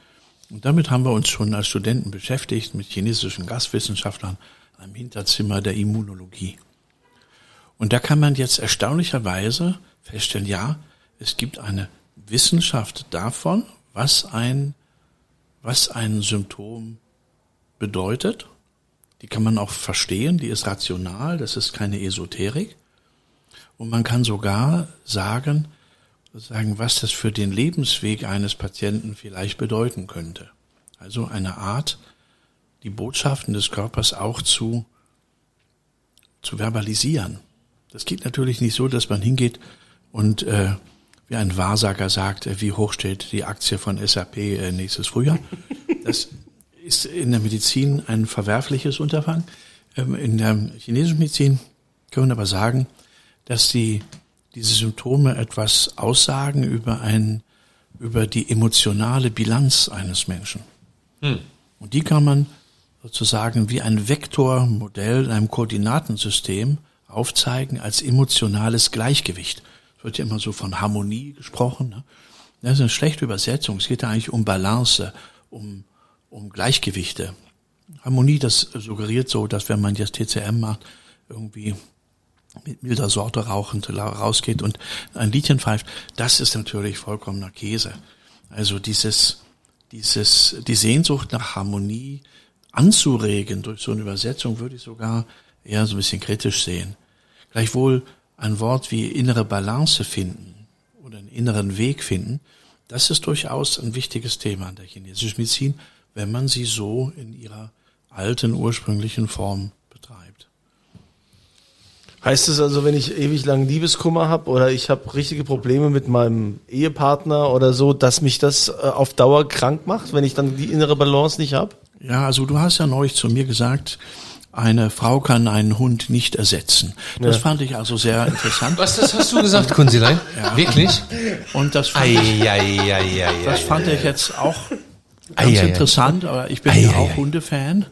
Und damit haben wir uns schon als Studenten beschäftigt mit chinesischen Gastwissenschaftlern im Hinterzimmer der Immunologie. Und da kann man jetzt erstaunlicherweise feststellen, ja, es gibt eine Wissenschaft davon, was ein, was ein Symptom bedeutet. Die kann man auch verstehen, die ist rational, das ist keine Esoterik. Und man kann sogar sagen, sagen, was das für den Lebensweg eines Patienten vielleicht bedeuten könnte. Also eine Art, die Botschaften des Körpers auch zu, zu verbalisieren. Das geht natürlich nicht so, dass man hingeht und äh, wie ein Wahrsager sagt, äh, wie hoch steht die Aktie von SAP äh, nächstes Frühjahr. Das ist in der Medizin ein verwerfliches Unterfangen. Ähm, in der chinesischen Medizin können wir aber sagen, dass die diese Symptome etwas aussagen über ein, über die emotionale Bilanz eines Menschen. Hm. Und die kann man sozusagen wie ein Vektormodell in einem Koordinatensystem aufzeigen als emotionales Gleichgewicht. Es wird ja immer so von Harmonie gesprochen. Ne? Das ist eine schlechte Übersetzung. Es geht ja eigentlich um Balance, um, um Gleichgewichte. Harmonie, das suggeriert so, dass wenn man jetzt TCM macht, irgendwie mit milder Sorte rauchend rausgeht und ein Liedchen pfeift, das ist natürlich vollkommener Käse. Also dieses, dieses, die Sehnsucht nach Harmonie anzuregen durch so eine Übersetzung würde ich sogar eher so ein bisschen kritisch sehen. Gleichwohl ein Wort wie innere Balance finden oder einen inneren Weg finden, das ist durchaus ein wichtiges Thema in der chinesischen Medizin, wenn man sie so in ihrer alten ursprünglichen Form betreibt. Heißt es also, wenn ich ewig lang Liebeskummer habe oder ich habe richtige Probleme mit meinem Ehepartner oder so, dass mich das äh, auf Dauer krank macht, wenn ich dann die innere Balance nicht habe? Ja, also du hast ja neulich zu mir gesagt, eine Frau kann einen Hund nicht ersetzen. Das Ja. fand ich also sehr interessant. Was, das hast du gesagt, Kunzilein? Wirklich? Und das fand, ich, das fand ich jetzt auch ganz ei. interessant, aber ich bin Ei, ja auch. Hundefan.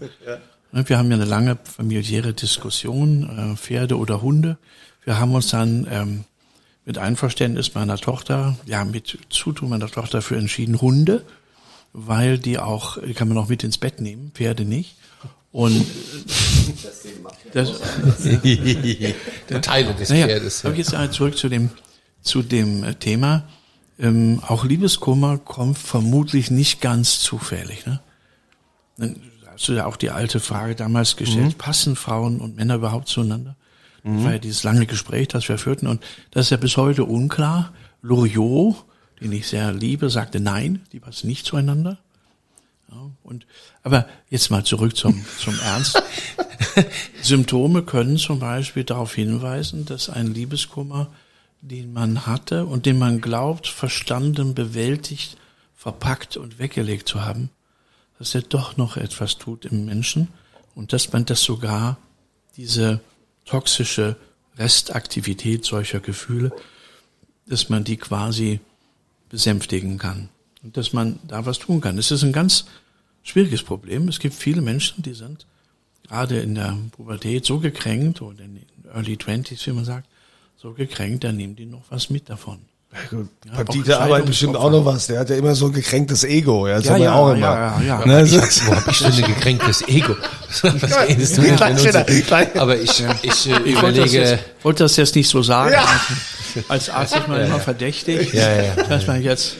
Wir haben ja eine lange familiäre Diskussion, äh, Pferde oder Hunde. Wir haben uns dann ähm, mit Einverständnis meiner Tochter, ja mit Zutun meiner Tochter für entschieden Hunde, weil die auch, die kann man auch mit ins Bett nehmen, Pferde nicht. Und äh, das, Teile des naja, Pferdes. aber jetzt zurück zu dem, zu dem äh, Thema. Ähm, auch Liebeskummer kommt vermutlich nicht ganz zufällig. Ne? Dann hast du ja auch die alte Frage damals gestellt, passen Frauen und Männer überhaupt zueinander? Das war ja dieses lange Gespräch, das wir führten und das ist ja bis heute unklar. Loriot, den ich sehr liebe, sagte nein, die passen nicht zueinander. Ja, und, aber jetzt mal zurück zum, zum Ernst. Symptome können zum Beispiel darauf hinweisen, dass ein Liebeskummer, den man hatte und den man glaubt, verstanden, bewältigt, verpackt und weggelegt zu haben, dass er doch noch etwas tut im Menschen und dass man das sogar, diese toxische Restaktivität solcher Gefühle, dass man die quasi besänftigen kann. Und dass man da was tun kann. Es ist ein ganz schwieriges Problem. Es gibt viele Menschen, die sind gerade in der Pubertät so gekränkt oder in den Early Twenties, wie man sagt, so gekränkt, dann nehmen die noch was mit davon. Gut, Ja, beim Dieter arbeitet bestimmt auch noch was. Der hat ja immer so ein gekränktes Ego. Ja, das Ja, haben wir ja, auch immer. ja, ja, ja. Ne, Ich, wo hab ich denn ein gekränktes Ego? Aber ich, ich, äh, Ich wollte das, überlege, jetzt, wollte das jetzt nicht so sagen. Ja. Als Arzt ist man immer verdächtig. Ja, ja, ja. Dass man jetzt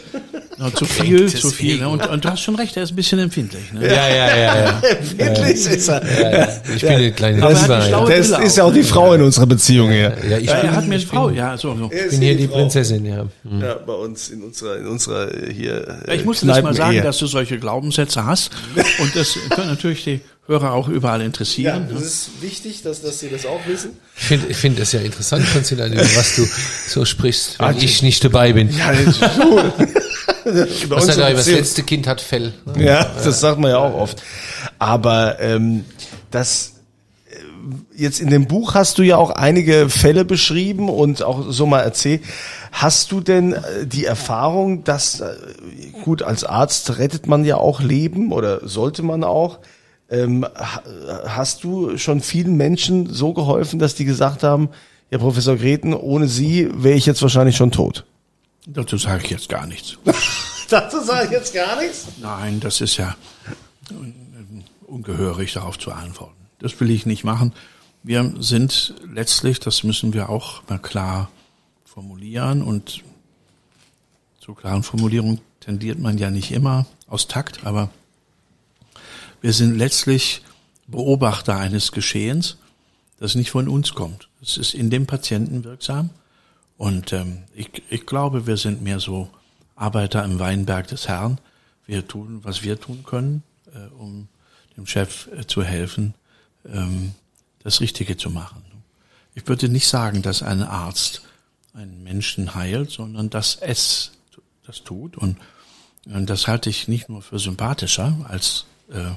noch zu viel, zu viel. Ne? Und, und du hast schon recht, er ist ein bisschen empfindlich. Ne? ja, ja, ja, ja. Wirklich ist er. Ich bin eine kleine Aber er hat Diva, eine ja. schlaue Das ist ja auch die Frau in unserer Beziehung hier. Ja, ich Ja, bin, er hat mir eine ich Frau. bin, Ja, so, so. ich bin hier die Prinzessin, ja. Ja, bei uns in unserer, in unserer äh, hier. Ja, äh, ich musste das mal sagen, dass du solche Glaubenssätze hast. Und das können natürlich die Hörer auch überall Ja, interessieren. das ist wichtig, dass, dass Sie das auch wissen. Ich finde ich find das ja interessant, Konstantin, über was du so sprichst, wenn Ah, ich nicht dabei bin. Ja, das ist cool. Über sagt er, das letzte Kind hat Fell. Ja, das sagt man ja auch oft. Aber ähm, das äh, jetzt in dem Buch hast du ja auch einige Fälle beschrieben und auch so mal erzählt. Hast du denn äh, die Erfahrung, dass äh, gut als Arzt rettet man ja auch Leben oder sollte man auch? Ähm, ha- hast du schon vielen Menschen so geholfen, dass die gesagt haben, ja Professor Greten, ohne Sie wäre ich jetzt wahrscheinlich schon tot? Dazu sage ich jetzt gar nichts. Dazu sage ich jetzt gar nichts. Nein, das ist ja ungehörig, darauf zu antworten. Das will ich nicht machen. Wir sind letztlich, das müssen wir auch mal klar formulieren und zu klaren Formulierungen tendiert man ja nicht immer aus Takt, aber wir sind letztlich Beobachter eines Geschehens, das nicht von uns kommt. Es ist in dem Patienten wirksam und ähm, ich, ich glaube, wir sind mehr so Arbeiter im Weinberg des Herrn. Wir tun, was wir tun können, äh, um dem Chef äh, zu helfen, ähm, das Richtige zu machen. Ich würde nicht sagen, dass ein Arzt einen Menschen heilt, sondern dass es das tut. Und, und das halte ich nicht nur für sympathischer als äh,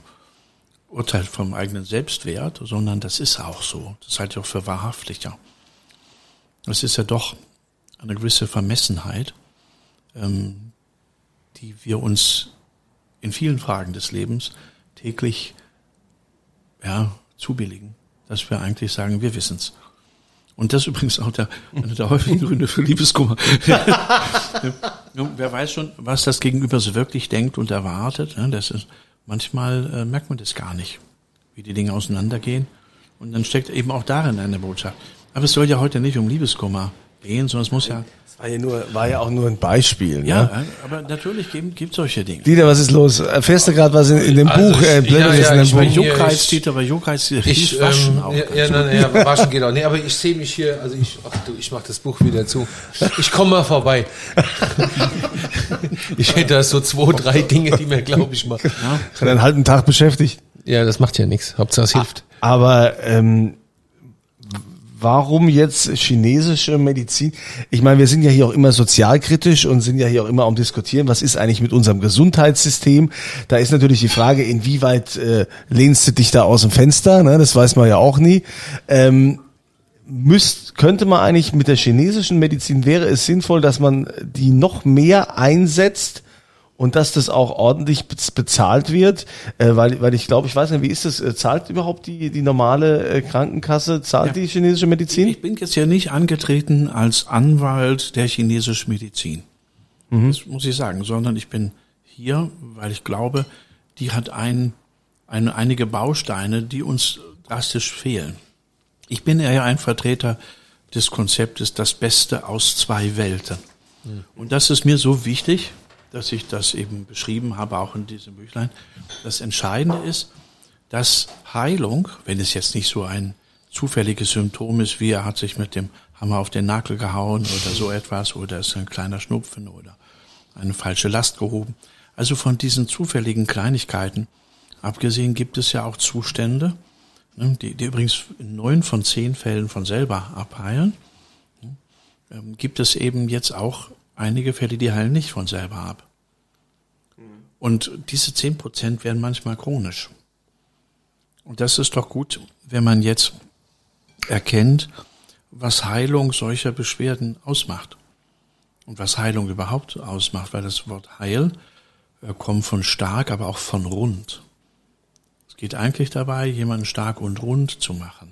Urteil vom eigenen Selbstwert, sondern das ist auch so. Das halte ich auch für wahrhaftiger. Es ist ja doch eine gewisse Vermessenheit, ähm, die wir uns in vielen Fragen des Lebens täglich ja, zubilligen, dass wir eigentlich sagen, wir wissen's. Und das ist übrigens auch der, einer der häufigen Gründe für Liebeskummer. Wer weiß schon, was das Gegenüber so wirklich denkt und erwartet. ne, Das ist, manchmal äh, merkt man das gar nicht, wie die Dinge auseinandergehen. Und dann steckt eben auch darin eine Botschaft. Aber es soll ja heute nicht um Liebeskummer gehen, sondern es muss ja, Das war ja, nur, war ja auch nur ein Beispiel. ja, Ne? aber natürlich gibt gibt solche Dinge. Dieter, was ist los? Erfährst du gerade was in, in dem Also Buch? Äh, ich- blätterst ja, ja, in dem ich Buch? Juckreiz, ich- Dieter, aber Juckreiz Ich, hilft waschen ähm, auch. ja, ja, nein, nein, ja, waschen geht auch. Nee, aber ich sehe mich hier, also ich, ach du, ich mach das Buch wieder zu. Ich komme mal vorbei. ich hätte da so zwei, drei Dinge, die mir, glaube ich, mal. Hat einen halben Tag beschäftigt. Ja, das macht ja nichts. Hauptsache es hilft. Aber ähm, warum jetzt chinesische Medizin? Ich meine, wir sind ja hier auch immer sozialkritisch und sind ja hier auch immer am diskutieren, was ist eigentlich mit unserem Gesundheitssystem? Da ist natürlich die Frage, inwieweit äh, lehnst du dich da aus dem Fenster? Ne? Das weiß man ja auch nie. Ähm, müsst, könnte man eigentlich mit der chinesischen Medizin, wäre es sinnvoll, dass man die noch mehr einsetzt und dass das auch ordentlich bez- bezahlt wird, äh, weil, weil ich glaube, ich weiß nicht, wie ist das, äh, zahlt überhaupt die, die normale äh, Krankenkasse, zahlt die chinesische Medizin? Ich bin jetzt ja nicht angetreten als Anwalt der chinesischen Medizin. Das muss ich sagen, sondern ich bin hier, weil ich glaube, die hat ein, ein, einige Bausteine, die uns drastisch fehlen. Ich bin ja ein Vertreter des Konzeptes das Beste aus zwei Welten. Und das ist mir so wichtig, dass ich das eben beschrieben habe, auch in diesem Büchlein. Das Entscheidende ist, dass Heilung, wenn es jetzt nicht so ein zufälliges Symptom ist, wie er hat sich mit dem Hammer auf den Nagel gehauen oder so etwas, oder ist ein kleiner Schnupfen oder eine falsche Last gehoben. Also von diesen zufälligen Kleinigkeiten abgesehen gibt es ja auch Zustände, ne, die, die übrigens in neun von zehn Fällen von selber abheilen. Ähm, gibt es eben jetzt auch einige Fälle, die heilen nicht von selber ab. Und diese zehn Prozent werden manchmal chronisch. Und das ist doch gut, wenn man jetzt erkennt, was Heilung solcher Beschwerden ausmacht. und was Heilung überhaupt ausmacht, weil das Wort Heil äh, kommt von stark, aber auch von rund. Es geht eigentlich dabei, jemanden stark und rund zu machen.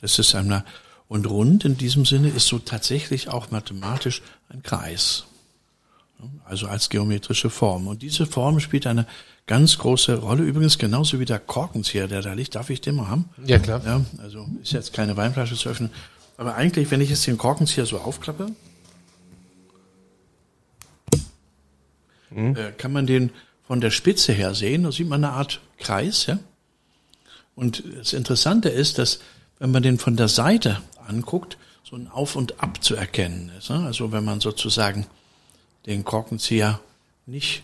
Das ist einmal, und rund in diesem Sinne ist so tatsächlich auch mathematisch ein Kreis. Also als geometrische Form. Und diese Form spielt eine ganz große Rolle. Übrigens genauso wie der Korkenzieher, der da liegt. Darf ich den mal haben? Ja, klar. Ja, also ist jetzt keine Weinflasche zu öffnen. Aber eigentlich, wenn ich jetzt den Korkenzieher so aufklappe, mhm. äh, kann man den von der Spitze her sehen. Da sieht man eine Art Kreis. Ja? Und das Interessante ist, dass wenn man den von der Seite anguckt, so ein Auf und Ab zu erkennen ist. Ne? Also wenn man sozusagen den Korkenzieher nicht,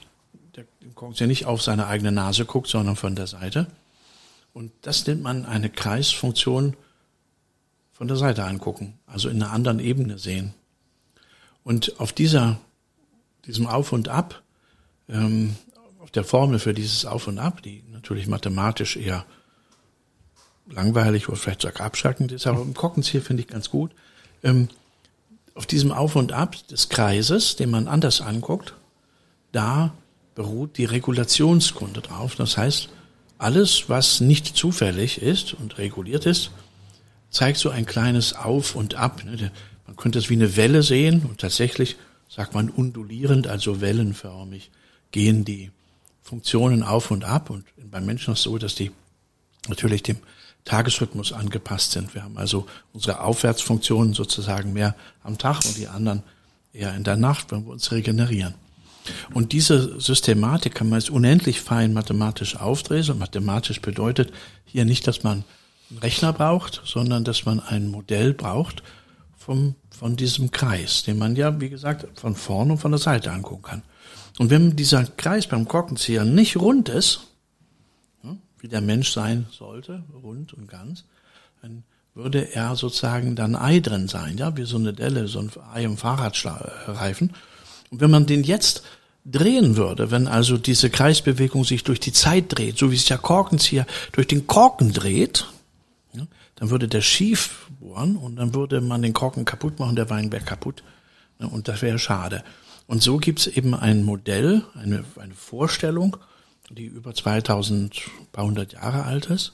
der Korkenzieher nicht auf seine eigene Nase guckt, sondern von der Seite. Und das nennt man eine Kreisfunktion von der Seite angucken, also in einer anderen Ebene sehen. Und auf dieser, diesem Auf und Ab, ähm, auf der Formel für dieses Auf und Ab, die natürlich mathematisch eher langweilig oder vielleicht sogar abschreckend ist, aber im Korkenzieher finde ich ganz gut. Ähm, auf diesem Auf und Ab des Kreises, den man anders anguckt, da beruht die Regulationskunde drauf. Das heißt, alles, was nicht zufällig ist und reguliert ist, zeigt so ein kleines Auf und Ab. Ne? Man könnte es wie eine Welle sehen und tatsächlich sagt man undulierend, also wellenförmig gehen die Funktionen auf und ab und beim Menschen ist es so, dass die natürlich dem Tagesrhythmus angepasst sind. Wir haben also unsere Aufwärtsfunktionen sozusagen mehr am Tag und die anderen eher in der Nacht, wenn wir uns regenerieren. Und diese Systematik kann man jetzt unendlich fein mathematisch aufdrehen. Mathematisch bedeutet hier nicht, dass man einen Rechner braucht, sondern dass man ein Modell braucht vom, von diesem Kreis, den man ja, wie gesagt, von vorne und von der Seite angucken kann. Und wenn dieser Kreis beim Korkenzieher nicht rund ist, wie der Mensch sein sollte, rund und ganz, dann würde er sozusagen dann Ei drin sein, ja, wie so eine Delle, so ein Ei im Fahrradreifen. Und wenn man den jetzt drehen würde, wenn also diese Kreisbewegung sich durch die Zeit dreht, so wie sich der Korkenzieher durch den Korken dreht, ja, dann würde der schief bohren und dann würde man den Korken kaputt machen, der Wein wäre kaputt. Ja, und das wäre schade. Und so gibt's eben ein Modell, eine, eine Vorstellung, die über 2000 paar hundert Jahre alt ist,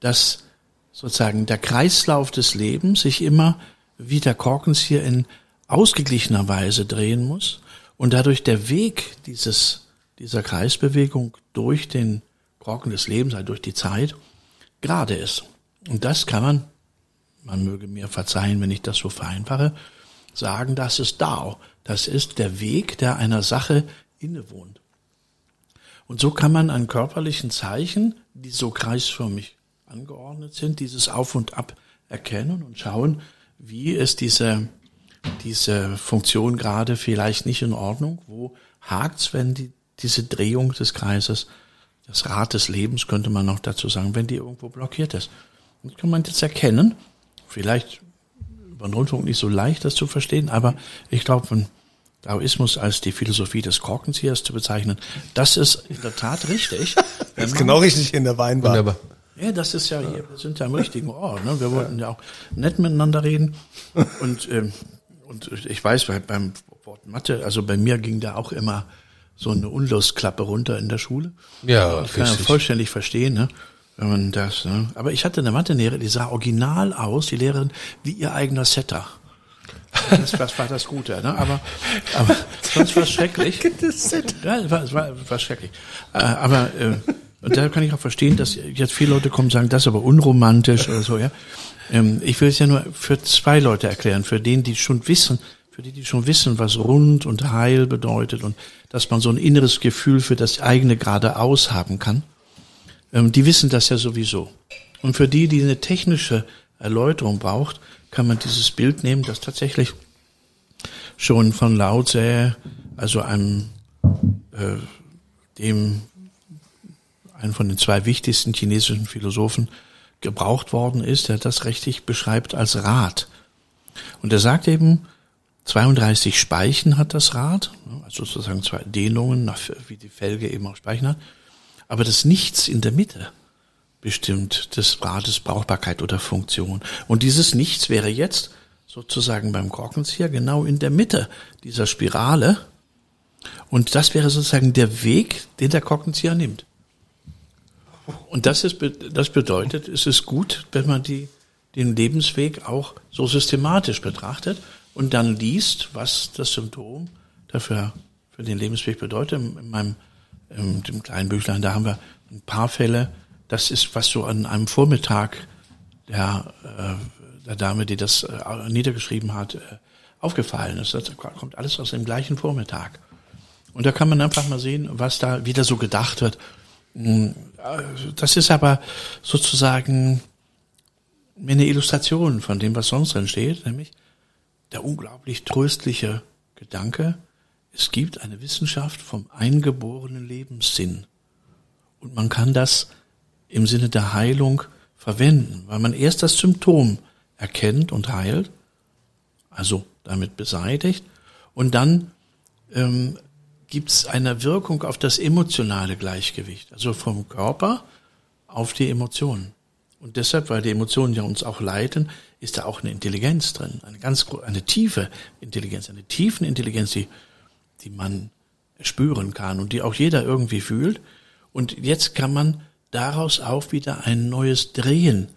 dass sozusagen der Kreislauf des Lebens sich immer wie der Korkenzieher in ausgeglichener Weise drehen muss und dadurch der Weg dieses, dieser Kreisbewegung durch den Korken des Lebens, also durch die Zeit, gerade ist. Und das kann man, man möge mir verzeihen, wenn ich das so vereinfache, sagen, das ist Dao. Das ist der Weg, der einer Sache innewohnt. Und so kann man an körperlichen Zeichen, die so kreisförmig angeordnet sind, dieses Auf und Ab erkennen und schauen, wie ist diese, diese Funktion gerade vielleicht nicht in Ordnung, wo hakt's, wenn die, diese Drehung des Kreises, das Rad des Lebens könnte man noch dazu sagen, wenn die irgendwo blockiert ist. Und kann man jetzt erkennen, vielleicht über den Rundfunk nicht so leicht, das zu verstehen, aber ich glaube, Daoismus als die Philosophie des Korkenziehers zu bezeichnen, das ist in der Tat richtig. das ist genau richtig in der Weinbar. Wunderbar. Ja, das ist ja hier, wir sind ja im richtigen Ort. Ne? Wir wollten ja auch nett miteinander reden. Und, ähm, und ich weiß, beim Wort Mathe, also bei mir ging da auch immer so eine Unlustklappe runter in der Schule. Ja, ich kann ja vollständig verstehen, ne? wenn man das. Ne? Aber ich hatte eine Mathe-Lehrerin, die sah original aus, die Lehrerin, wie ihr eigener Setter. Das, das war das Gute, ne? aber, aber sonst war es schrecklich. ja, es war, es war, war schrecklich. Äh, aber äh, und da kann ich auch verstehen, dass jetzt viele Leute kommen und sagen, das ist aber unromantisch oder so. Ja, ähm, Ich will es ja nur für zwei Leute erklären, für denen, die schon wissen, für die, die schon wissen, was rund und heil bedeutet und dass man so ein inneres Gefühl für das eigene geradeaus haben kann. Ähm, die wissen das ja sowieso. Und für die, die eine technische Erläuterung braucht, kann man dieses Bild nehmen, das tatsächlich schon von Lao Tse, also einem äh, dem einen von den zwei wichtigsten chinesischen Philosophen gebraucht worden ist, der das richtig beschreibt als Rad. Und er sagt eben, 32 Speichen hat das Rad, also sozusagen zwei Dehnungen, wie die Felge eben auch Speichen hat, aber das Nichts in der Mitte bestimmt des Rades Brauchbarkeit oder Funktion. Und dieses Nichts wäre jetzt sozusagen beim Korkenzieher genau in der Mitte dieser Spirale. Und das wäre sozusagen der Weg, den der Korkenzieher nimmt. Und das ist, das bedeutet, es ist gut, wenn man die, den Lebensweg auch so systematisch betrachtet und dann liest, was das Symptom dafür für den Lebensweg bedeutet. In meinem in dem kleinen Büchlein, da haben wir ein paar Fälle. Das ist, was so an einem Vormittag der, äh, der Dame, die das äh, niedergeschrieben hat, äh, aufgefallen ist. Das kommt alles aus dem gleichen Vormittag. Und da kann man einfach mal sehen, was da wieder so gedacht wird. Hm, das ist aber sozusagen eine Illustration von dem, was sonst drin steht, nämlich der unglaublich tröstliche Gedanke, es gibt eine Wissenschaft vom eingeborenen Lebenssinn. Und man kann das im Sinne der Heilung verwenden, weil man erst das Symptom erkennt und heilt, also damit beseitigt, und dann ähm, gibt es eine Wirkung auf das emotionale Gleichgewicht, also vom Körper auf die Emotionen. Und deshalb, weil die Emotionen ja uns auch leiten, ist da auch eine Intelligenz drin, eine ganz eine tiefe Intelligenz, eine tiefen Intelligenz, die die man spüren kann und die auch jeder irgendwie fühlt. Und jetzt kann man daraus auch wieder ein neues Drehen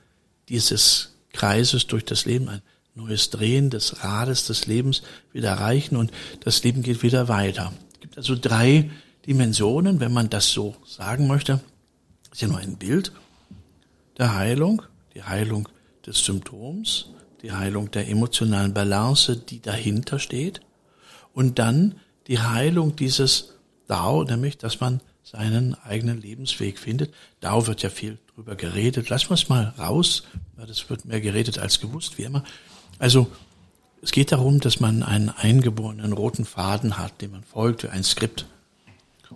dieses Kreises durch das Leben, ein neues Drehen des Rades des Lebens wieder erreichen und das Leben geht wieder weiter. Es gibt also drei Dimensionen, wenn man das so sagen möchte. Das ist ja nur ein Bild der Heilung, die Heilung des Symptoms, die Heilung der emotionalen Balance, die dahinter steht. Und dann die Heilung dieses Dao, nämlich, dass man seinen eigenen Lebensweg findet. Dao wird ja viel drüber geredet. Lassen wir es mal raus, das wird mehr geredet als gewusst, wie immer. Also, es geht darum, dass man einen eingeborenen roten Faden hat, dem man folgt, wie ein Skript.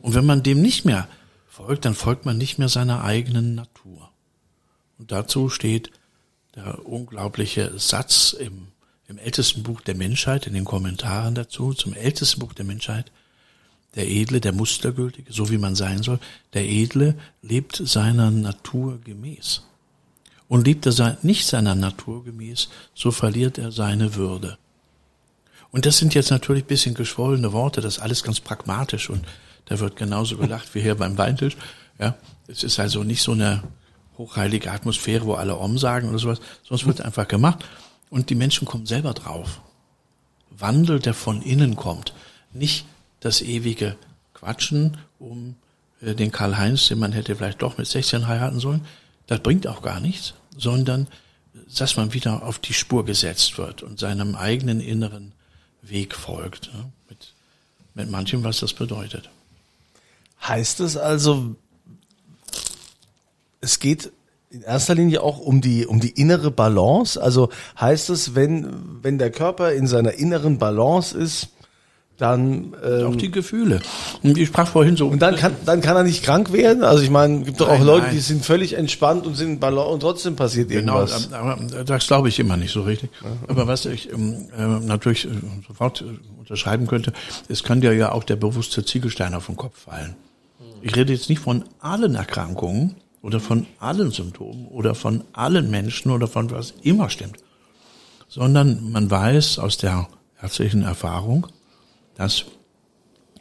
Und wenn man dem nicht mehr folgt, dann folgt man nicht mehr seiner eigenen Natur. Und dazu steht der unglaubliche Satz im im ältesten Buch der Menschheit, in den Kommentaren dazu, zum ältesten Buch der Menschheit, der Edle, der Mustergültige, so wie man sein soll, der Edle lebt seiner Natur gemäß. Und lebt er nicht seiner Natur gemäß, so verliert er seine Würde. Und das sind jetzt natürlich bisschen geschwollene Worte, das ist alles ganz pragmatisch und da wird genauso gelacht wie hier beim Weintisch. Ja, es ist also nicht so eine hochheilige Atmosphäre, wo alle Om sagen oder sowas, sonst wird einfach gemacht. Und die Menschen kommen selber drauf. Wandel, der von innen kommt. Nicht das ewige Quatschen um äh, den Karl-Heinz, den man hätte vielleicht doch mit 16 heiraten sollen. Das bringt auch gar nichts, sondern dass man wieder auf die Spur gesetzt wird und seinem eigenen inneren Weg folgt. Ja, mit, mit manchem, was das bedeutet. Heißt es also, es geht in erster Linie auch um die um die innere Balance. Also heißt es, wenn wenn der Körper in seiner inneren Balance ist, dann ähm, auch die Gefühle. Und ich sprach vorhin so. Und dann kann dann kann er nicht krank werden. Also ich meine, gibt doch auch Leute, nein. die sind völlig entspannt und sind in Balance und trotzdem passiert genau, irgendwas. Genau, aber das glaube ich immer nicht so richtig. Aber was ich ähm, äh, natürlich äh, sofort äh, unterschreiben könnte, es kann dir ja auch der bewusste Ziegelstein auf den Kopf fallen. Ich rede jetzt nicht von allen Erkrankungen, oder von allen Symptomen oder von allen Menschen oder von was immer stimmt, sondern man weiß aus der ärztlichen Erfahrung, dass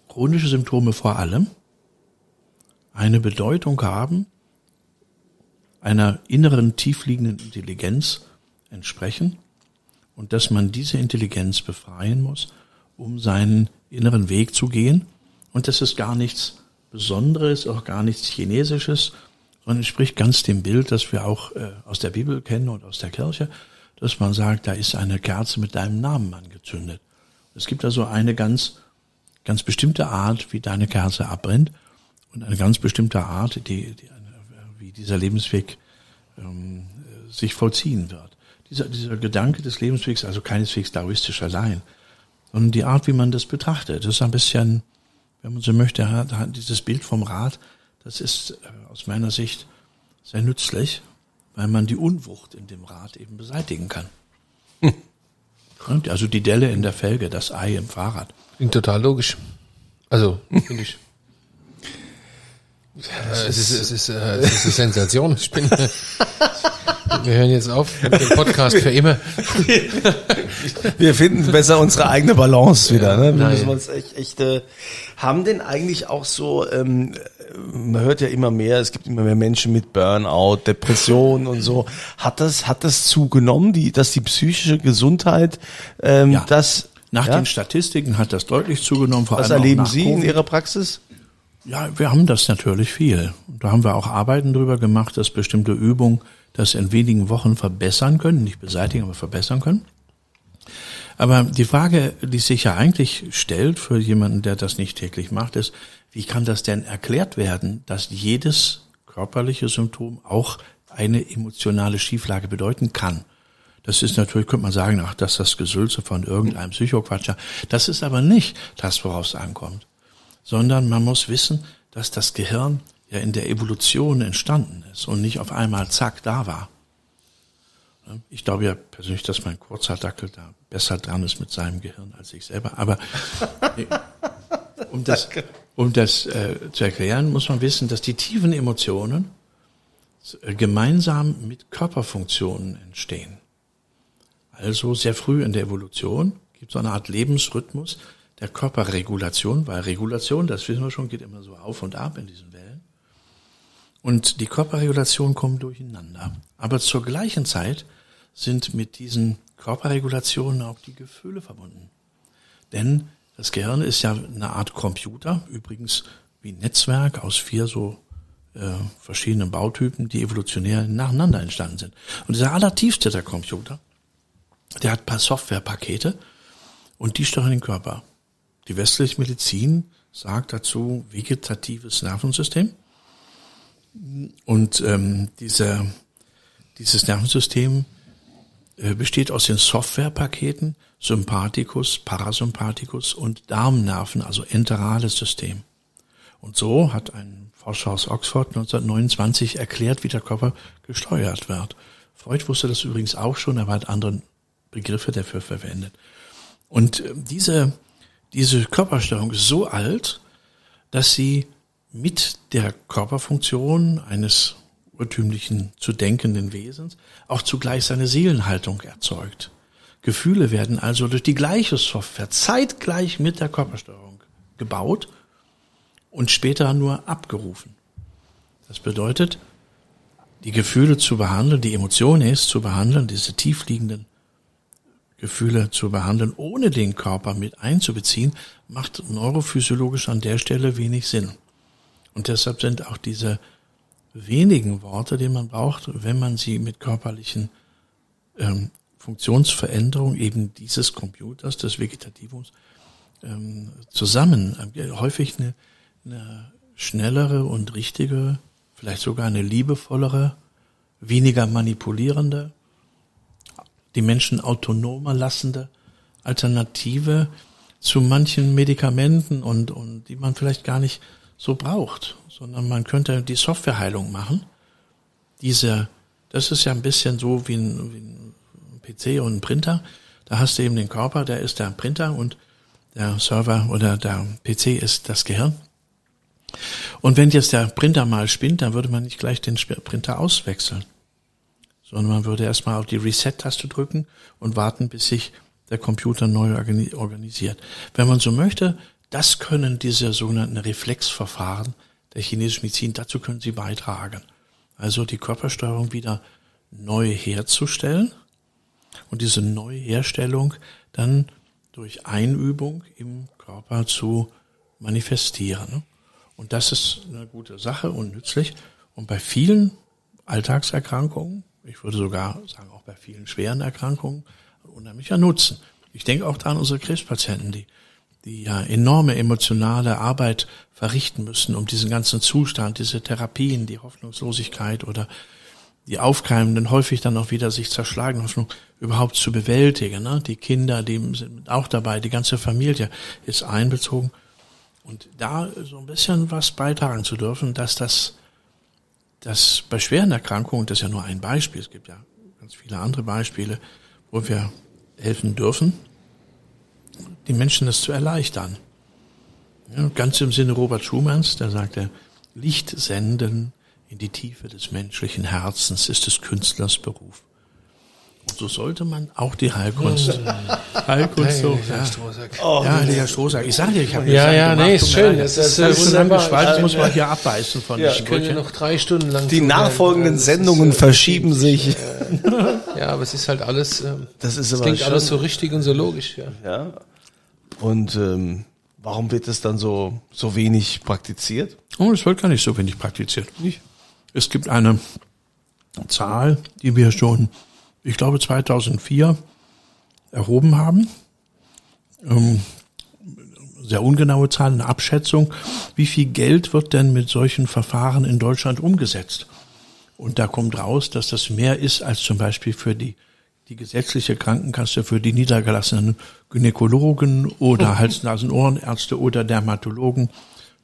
chronische Symptome vor allem eine Bedeutung haben, einer inneren tiefliegenden Intelligenz entsprechen und dass man diese Intelligenz befreien muss, um seinen inneren Weg zu gehen. Und das ist gar nichts Besonderes, auch gar nichts Chinesisches, und entspricht ganz dem Bild, das wir auch äh, aus der Bibel kennen und aus der Kirche, dass man sagt, da ist eine Kerze mit deinem Namen angezündet. Es gibt also eine ganz, ganz bestimmte Art, wie deine Kerze abbrennt und eine ganz bestimmte Art, die, die wie dieser Lebensweg ähm, sich vollziehen wird. Dieser, dieser Gedanke des Lebenswegs, also keineswegs daoistisch allein, sondern die Art, wie man das betrachtet, das ist ein bisschen, wenn man so möchte, hat, hat dieses Bild vom Rad das ist äh, aus meiner Sicht sehr nützlich, weil man die Unwucht in dem Rad eben beseitigen kann. Hm. Also die Delle in der Felge, das Ei im Fahrrad. Klingt total logisch. Also, finde ich. Es, ist, es, ist, äh, es ist eine Sensation. Ich bin, äh, wir hören jetzt auf mit dem Podcast für immer. Wir finden besser unsere eigene Balance wieder. Ne? Wir Nein. müssen uns echt, echt äh, haben denn eigentlich auch so, ähm, man hört ja immer mehr, es gibt immer mehr Menschen mit Burnout, Depression und so. Hat das, hat das zugenommen, die, dass die psychische Gesundheit, ähm, Ja. das, Nach ja? den Statistiken hat das deutlich zugenommen. Vor was allem erleben Sie in. Ihrer Praxis? Ja, wir haben das natürlich viel. Da haben wir auch Arbeiten drüber gemacht, dass bestimmte Übungen das in wenigen Wochen verbessern können, nicht beseitigen, aber verbessern können. Aber die Frage, die sich ja eigentlich stellt für jemanden, der das nicht täglich macht, ist, wie kann das denn erklärt werden, dass jedes körperliche Symptom auch eine emotionale Schieflage bedeuten kann? Das ist natürlich, könnte man sagen, ach, das ist das Gesülze von irgendeinem Psychoquatscher. Das ist aber nicht das, worauf es ankommt sondern man muss wissen, dass das Gehirn ja in der Evolution entstanden ist und nicht auf einmal zack da war. Ich glaube ja persönlich, dass mein Kurzhaardackel da besser dran ist mit seinem Gehirn als ich selber. Aber um das, um das äh, zu erklären, muss man wissen, dass die tiefen Emotionen äh, gemeinsam mit Körperfunktionen entstehen. Also sehr früh in der Evolution gibt es so eine Art Lebensrhythmus der Körperregulation, weil Regulation, das wissen wir schon, geht immer so auf und ab in diesen Wellen. Und die Körperregulation kommt durcheinander. Aber zur gleichen Zeit sind mit diesen Körperregulationen auch die Gefühle verbunden. Denn das Gehirn ist ja eine Art Computer, übrigens wie ein Netzwerk aus vier so äh, verschiedenen Bautypen, die evolutionär nacheinander entstanden sind. Und dieser allertiefste der Computer, der hat paar Softwarepakete und die steuern den Körper. Die westliche Medizin sagt dazu vegetatives Nervensystem. Und ähm, diese, dieses Nervensystem äh, besteht aus den Softwarepaketen Sympathikus, Parasympathikus und Darmnerven, also enterales System. Und so hat ein Forscher aus Oxford 1929 erklärt, wie der Körper gesteuert wird. Freud wusste das übrigens auch schon, er hat andere Begriffe dafür verwendet. Und äh, diese, diese Körpersteuerung ist so alt, dass sie mit der Körperfunktion eines urtümlichen zu denkenden Wesens auch zugleich seine Seelenhaltung erzeugt. Gefühle werden also durch die gleiche Software zeitgleich mit der Körpersteuerung gebaut und später nur abgerufen. Das bedeutet, die Gefühle zu behandeln, die Emotionen zu behandeln, diese tiefliegenden Gefühle zu behandeln, ohne den Körper mit einzubeziehen, macht neurophysiologisch an der Stelle wenig Sinn. Und deshalb sind auch diese wenigen Worte, die man braucht, wenn man sie mit körperlichen ähm, Funktionsveränderungen eben dieses Computers, des Vegetativums, ähm, zusammen, äh, häufig eine, eine schnellere und richtige, vielleicht sogar eine liebevollere, weniger manipulierende, die Menschen autonomer lassende Alternative zu manchen Medikamenten und, und die man vielleicht gar nicht so braucht, sondern man könnte die Softwareheilung machen. Diese, das ist ja ein bisschen so wie ein, wie ein PC und ein Printer. Da hast du eben den Körper, der ist der Printer und der Server oder der PC ist das Gehirn. Und wenn jetzt der Printer mal spinnt, dann würde man nicht gleich den Printer auswechseln, sondern man würde erstmal auf die Reset-Taste drücken und warten, bis sich der Computer neu organisiert. Wenn man so möchte, das können diese sogenannten Reflexverfahren der chinesischen Medizin, dazu können sie beitragen. Also die Körpersteuerung wieder neu herzustellen und diese Neuherstellung dann durch Einübung im Körper zu manifestieren. Und das ist eine gute Sache und nützlich. Und bei vielen Alltagserkrankungen, ich würde sogar sagen auch bei vielen schweren Erkrankungen, unheimlicher Nutzen. Ich denke auch da an unsere Krebspatienten, die, die ja enorme emotionale Arbeit verrichten müssen, um diesen ganzen Zustand, diese Therapien, die Hoffnungslosigkeit oder die aufkeimenden, häufig dann auch wieder sich zerschlagene Hoffnung überhaupt zu bewältigen. Ne? Die Kinder, die sind auch dabei, die ganze Familie ist einbezogen. Und da so ein bisschen was beitragen zu dürfen, dass das, das bei schweren Erkrankungen, das ist ja nur ein Beispiel, es gibt ja ganz viele andere Beispiele, wo wir helfen dürfen, die Menschen das zu erleichtern. Ja, ganz im Sinne Robert Schumanns, der sagte, Licht senden in die Tiefe des menschlichen Herzens ist des Künstlers Beruf. So sollte man auch die Heilkunst, Heilkunst so, ja. Oh, ja, der Herr Strohsack. Ich sage dir, ich habe Ja, ja, nee, ist schön. Das Das ist ist, äh, das wunderbar. Muss man hier abbeißen von Ja, Ich könnte noch drei Stunden lang Die nachfolgenden ist, Sendungen äh, verschieben sich. Ja, aber es ist halt alles, ähm, Das ist es aber klingt alles so richtig und so logisch, ja. Ja. Und ähm, warum wird es dann so, so wenig praktiziert? Oh, das wird gar nicht so wenig praktiziert. Es gibt eine Zahl, die wir schon, ich glaube 2004 erhoben haben. Ähm, sehr ungenaue Zahl, eine Abschätzung. Wie viel Geld wird denn mit solchen Verfahren in Deutschland umgesetzt? Und da kommt raus, dass das mehr ist als zum Beispiel für die, die gesetzliche Krankenkasse für die niedergelassenen Gynäkologen oder Hals-Nasen-Ohrenärzte oder Dermatologen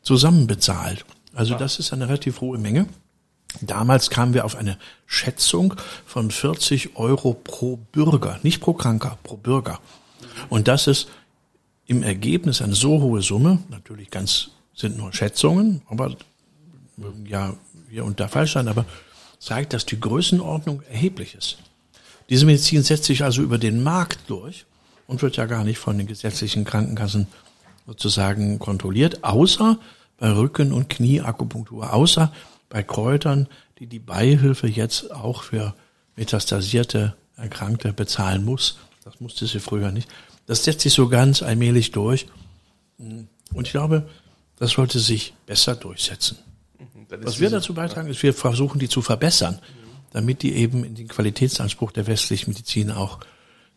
zusammen bezahlt. Also das ist eine relativ hohe Menge. Damals kamen wir auf eine Schätzung von 40 Euro pro Bürger, nicht pro Kranker, pro Bürger. Und das ist im Ergebnis eine so hohe Summe, natürlich ganz sind nur Schätzungen, aber ja hier und da falsch sein, aber zeigt, dass die Größenordnung erheblich ist. Diese Medizin setzt sich also über den Markt durch und wird ja gar nicht von den gesetzlichen Krankenkassen sozusagen kontrolliert, außer bei Rücken- und Knieakupunktur, außer bei Kräutern, die die Beihilfe jetzt auch für metastasierte Erkrankte bezahlen muss. Das musste sie früher nicht. Das setzt sich so ganz allmählich durch. Und ich glaube, das sollte sich besser durchsetzen. Was wir dazu beitragen, ist, wir versuchen, die zu verbessern, damit die eben in den Qualitätsanspruch der westlichen Medizin auch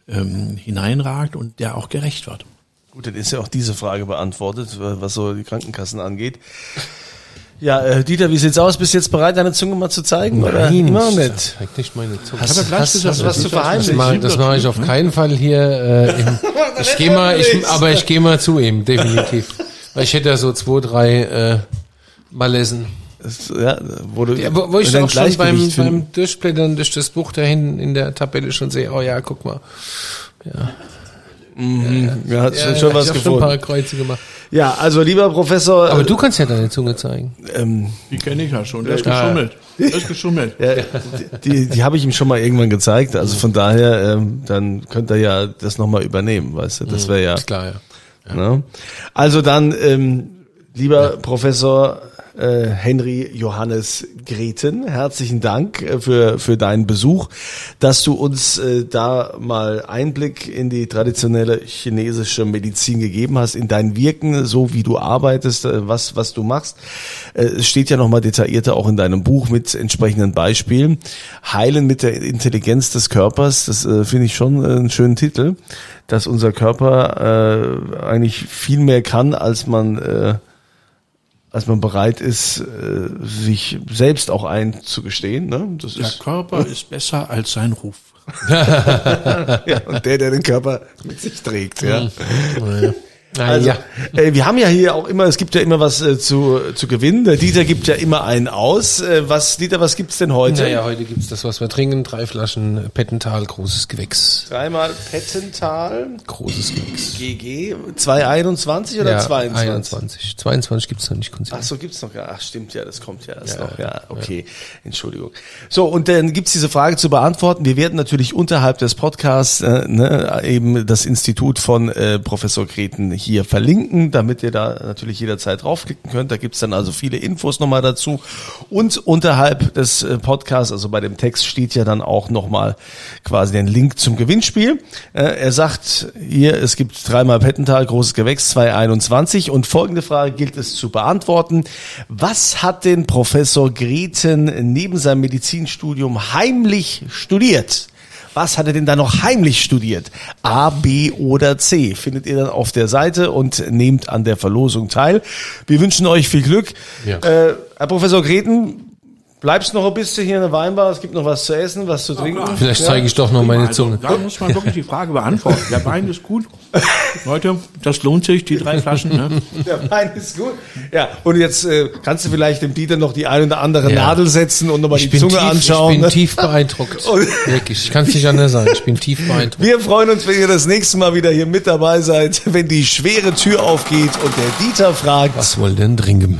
ähm, hineinragt und der auch gerecht wird. Gut, dann ist ja auch diese Frage beantwortet, was so die Krankenkassen angeht. Ja, äh, Dieter, wie sieht's aus? Bist du jetzt bereit, deine Zunge mal zu zeigen? oder immer nicht? Zeig nicht meine Zunge. Hast- hab ja gleich gesagt, was zu verheimlichen? Das mache das mach ich auf keinen Fall hier. Äh, im, ich gehe mal, ich, aber ich gehe mal zu ihm, definitiv. Weil ich hätte ja so zwei, drei äh, Malesen. Das, ja, wo, du, Ja, wo, wo ich auch schon beim, beim Durchblättern durch das Buch da hinten in der Tabelle schon sehe, oh ja, guck mal. Ja, hat schon, schon ich was hab schon ein paar gefunden. Kreuze gemacht. Ja, also lieber Professor, Aber äh, du kannst ja deine Zunge zeigen. ähm, Die kenne ich ja schon. Der ist geschummelt. Der ist geschummelt. ja, die, die habe ich ihm schon mal irgendwann gezeigt. Also von daher, ähm, dann könnte er ja das nochmal übernehmen, weißt du? Das wäre ja. Ist klar, ja. Ne? Also dann, ähm, lieber Professor äh, Henry Johannes Greten, herzlichen Dank äh, für, für deinen Besuch, dass du uns äh, da mal Einblick in die traditionelle chinesische Medizin gegeben hast, in dein Wirken, so wie du arbeitest, äh, was, was du machst. Äh, es steht ja nochmal detaillierter auch in deinem Buch mit entsprechenden Beispielen. Heilen mit der Intelligenz des Körpers, das äh, finde ich schon äh, einen schönen Titel, dass unser Körper äh, eigentlich viel mehr kann, als man äh, als man bereit ist, äh, sich selbst auch einzugestehen. Ne? Das Der ist Körper ist besser als sein Ruf. ja, und der, der den Körper mit sich trägt. Ja. Ah, Also, ja. äh, wir haben ja hier auch immer, es gibt ja immer was äh, zu, zu gewinnen. Der Dieter gibt ja immer einen aus. Äh, was, Dieter, was gibt's denn heute? Naja, heute gibt's das, was wir trinken. Drei Flaschen Pettental, großes Gewächs. Dreimal Pettental, Großes Gewächs. GG, 221 oder ja, 22? 21. 22 gibt's noch nicht. Konzil. Ach so, gibt's noch gar. Ach, stimmt ja, das kommt ja erst noch. Ja, okay. Entschuldigung. So, und dann gibt's diese Frage zu beantworten. Wir werden natürlich unterhalb des Podcasts äh, ne, eben das Institut von äh, Professor Greten hier verlinken, damit ihr da natürlich jederzeit draufklicken könnt. Da gibt's dann also viele Infos nochmal dazu. Und unterhalb des äh, Podcasts, also bei dem Text, steht ja dann auch nochmal quasi den Link zum Gewinnspiel. Äh, er sagt hier, es gibt dreimal Pettental, großes Gewächs 221 und folgende Frage gilt es zu beantworten. Was hat denn Professor Greten neben seinem Medizinstudium heimlich studiert? Was hat er denn da noch heimlich studiert? A, B oder C? Findet ihr dann auf der Seite und nehmt an der Verlosung teil. Wir wünschen euch viel Glück. Ja. Äh, Herr Professor Greten, bleibst noch ein bisschen hier in der Weinbar? Es gibt noch was zu essen, was zu trinken. Vielleicht zeige ich doch noch meine Zunge. Da muss man wirklich die Frage beantworten. Der Wein ist gut. Leute, das lohnt sich, die drei Flaschen. Ne? Der Wein ist gut. Ja, und jetzt äh, kannst du vielleicht dem Dieter noch die ein oder andere Ja. Nadel setzen und nochmal die Zunge tief, anschauen. ich bin ne? tief beeindruckt. Wirklich. Ich kann es nicht anders sagen. Ich bin tief beeindruckt. Wir freuen uns, wenn ihr das nächste Mal wieder hier mit dabei seid, wenn die schwere Tür aufgeht und der Dieter fragt. Was wollen denn trinken?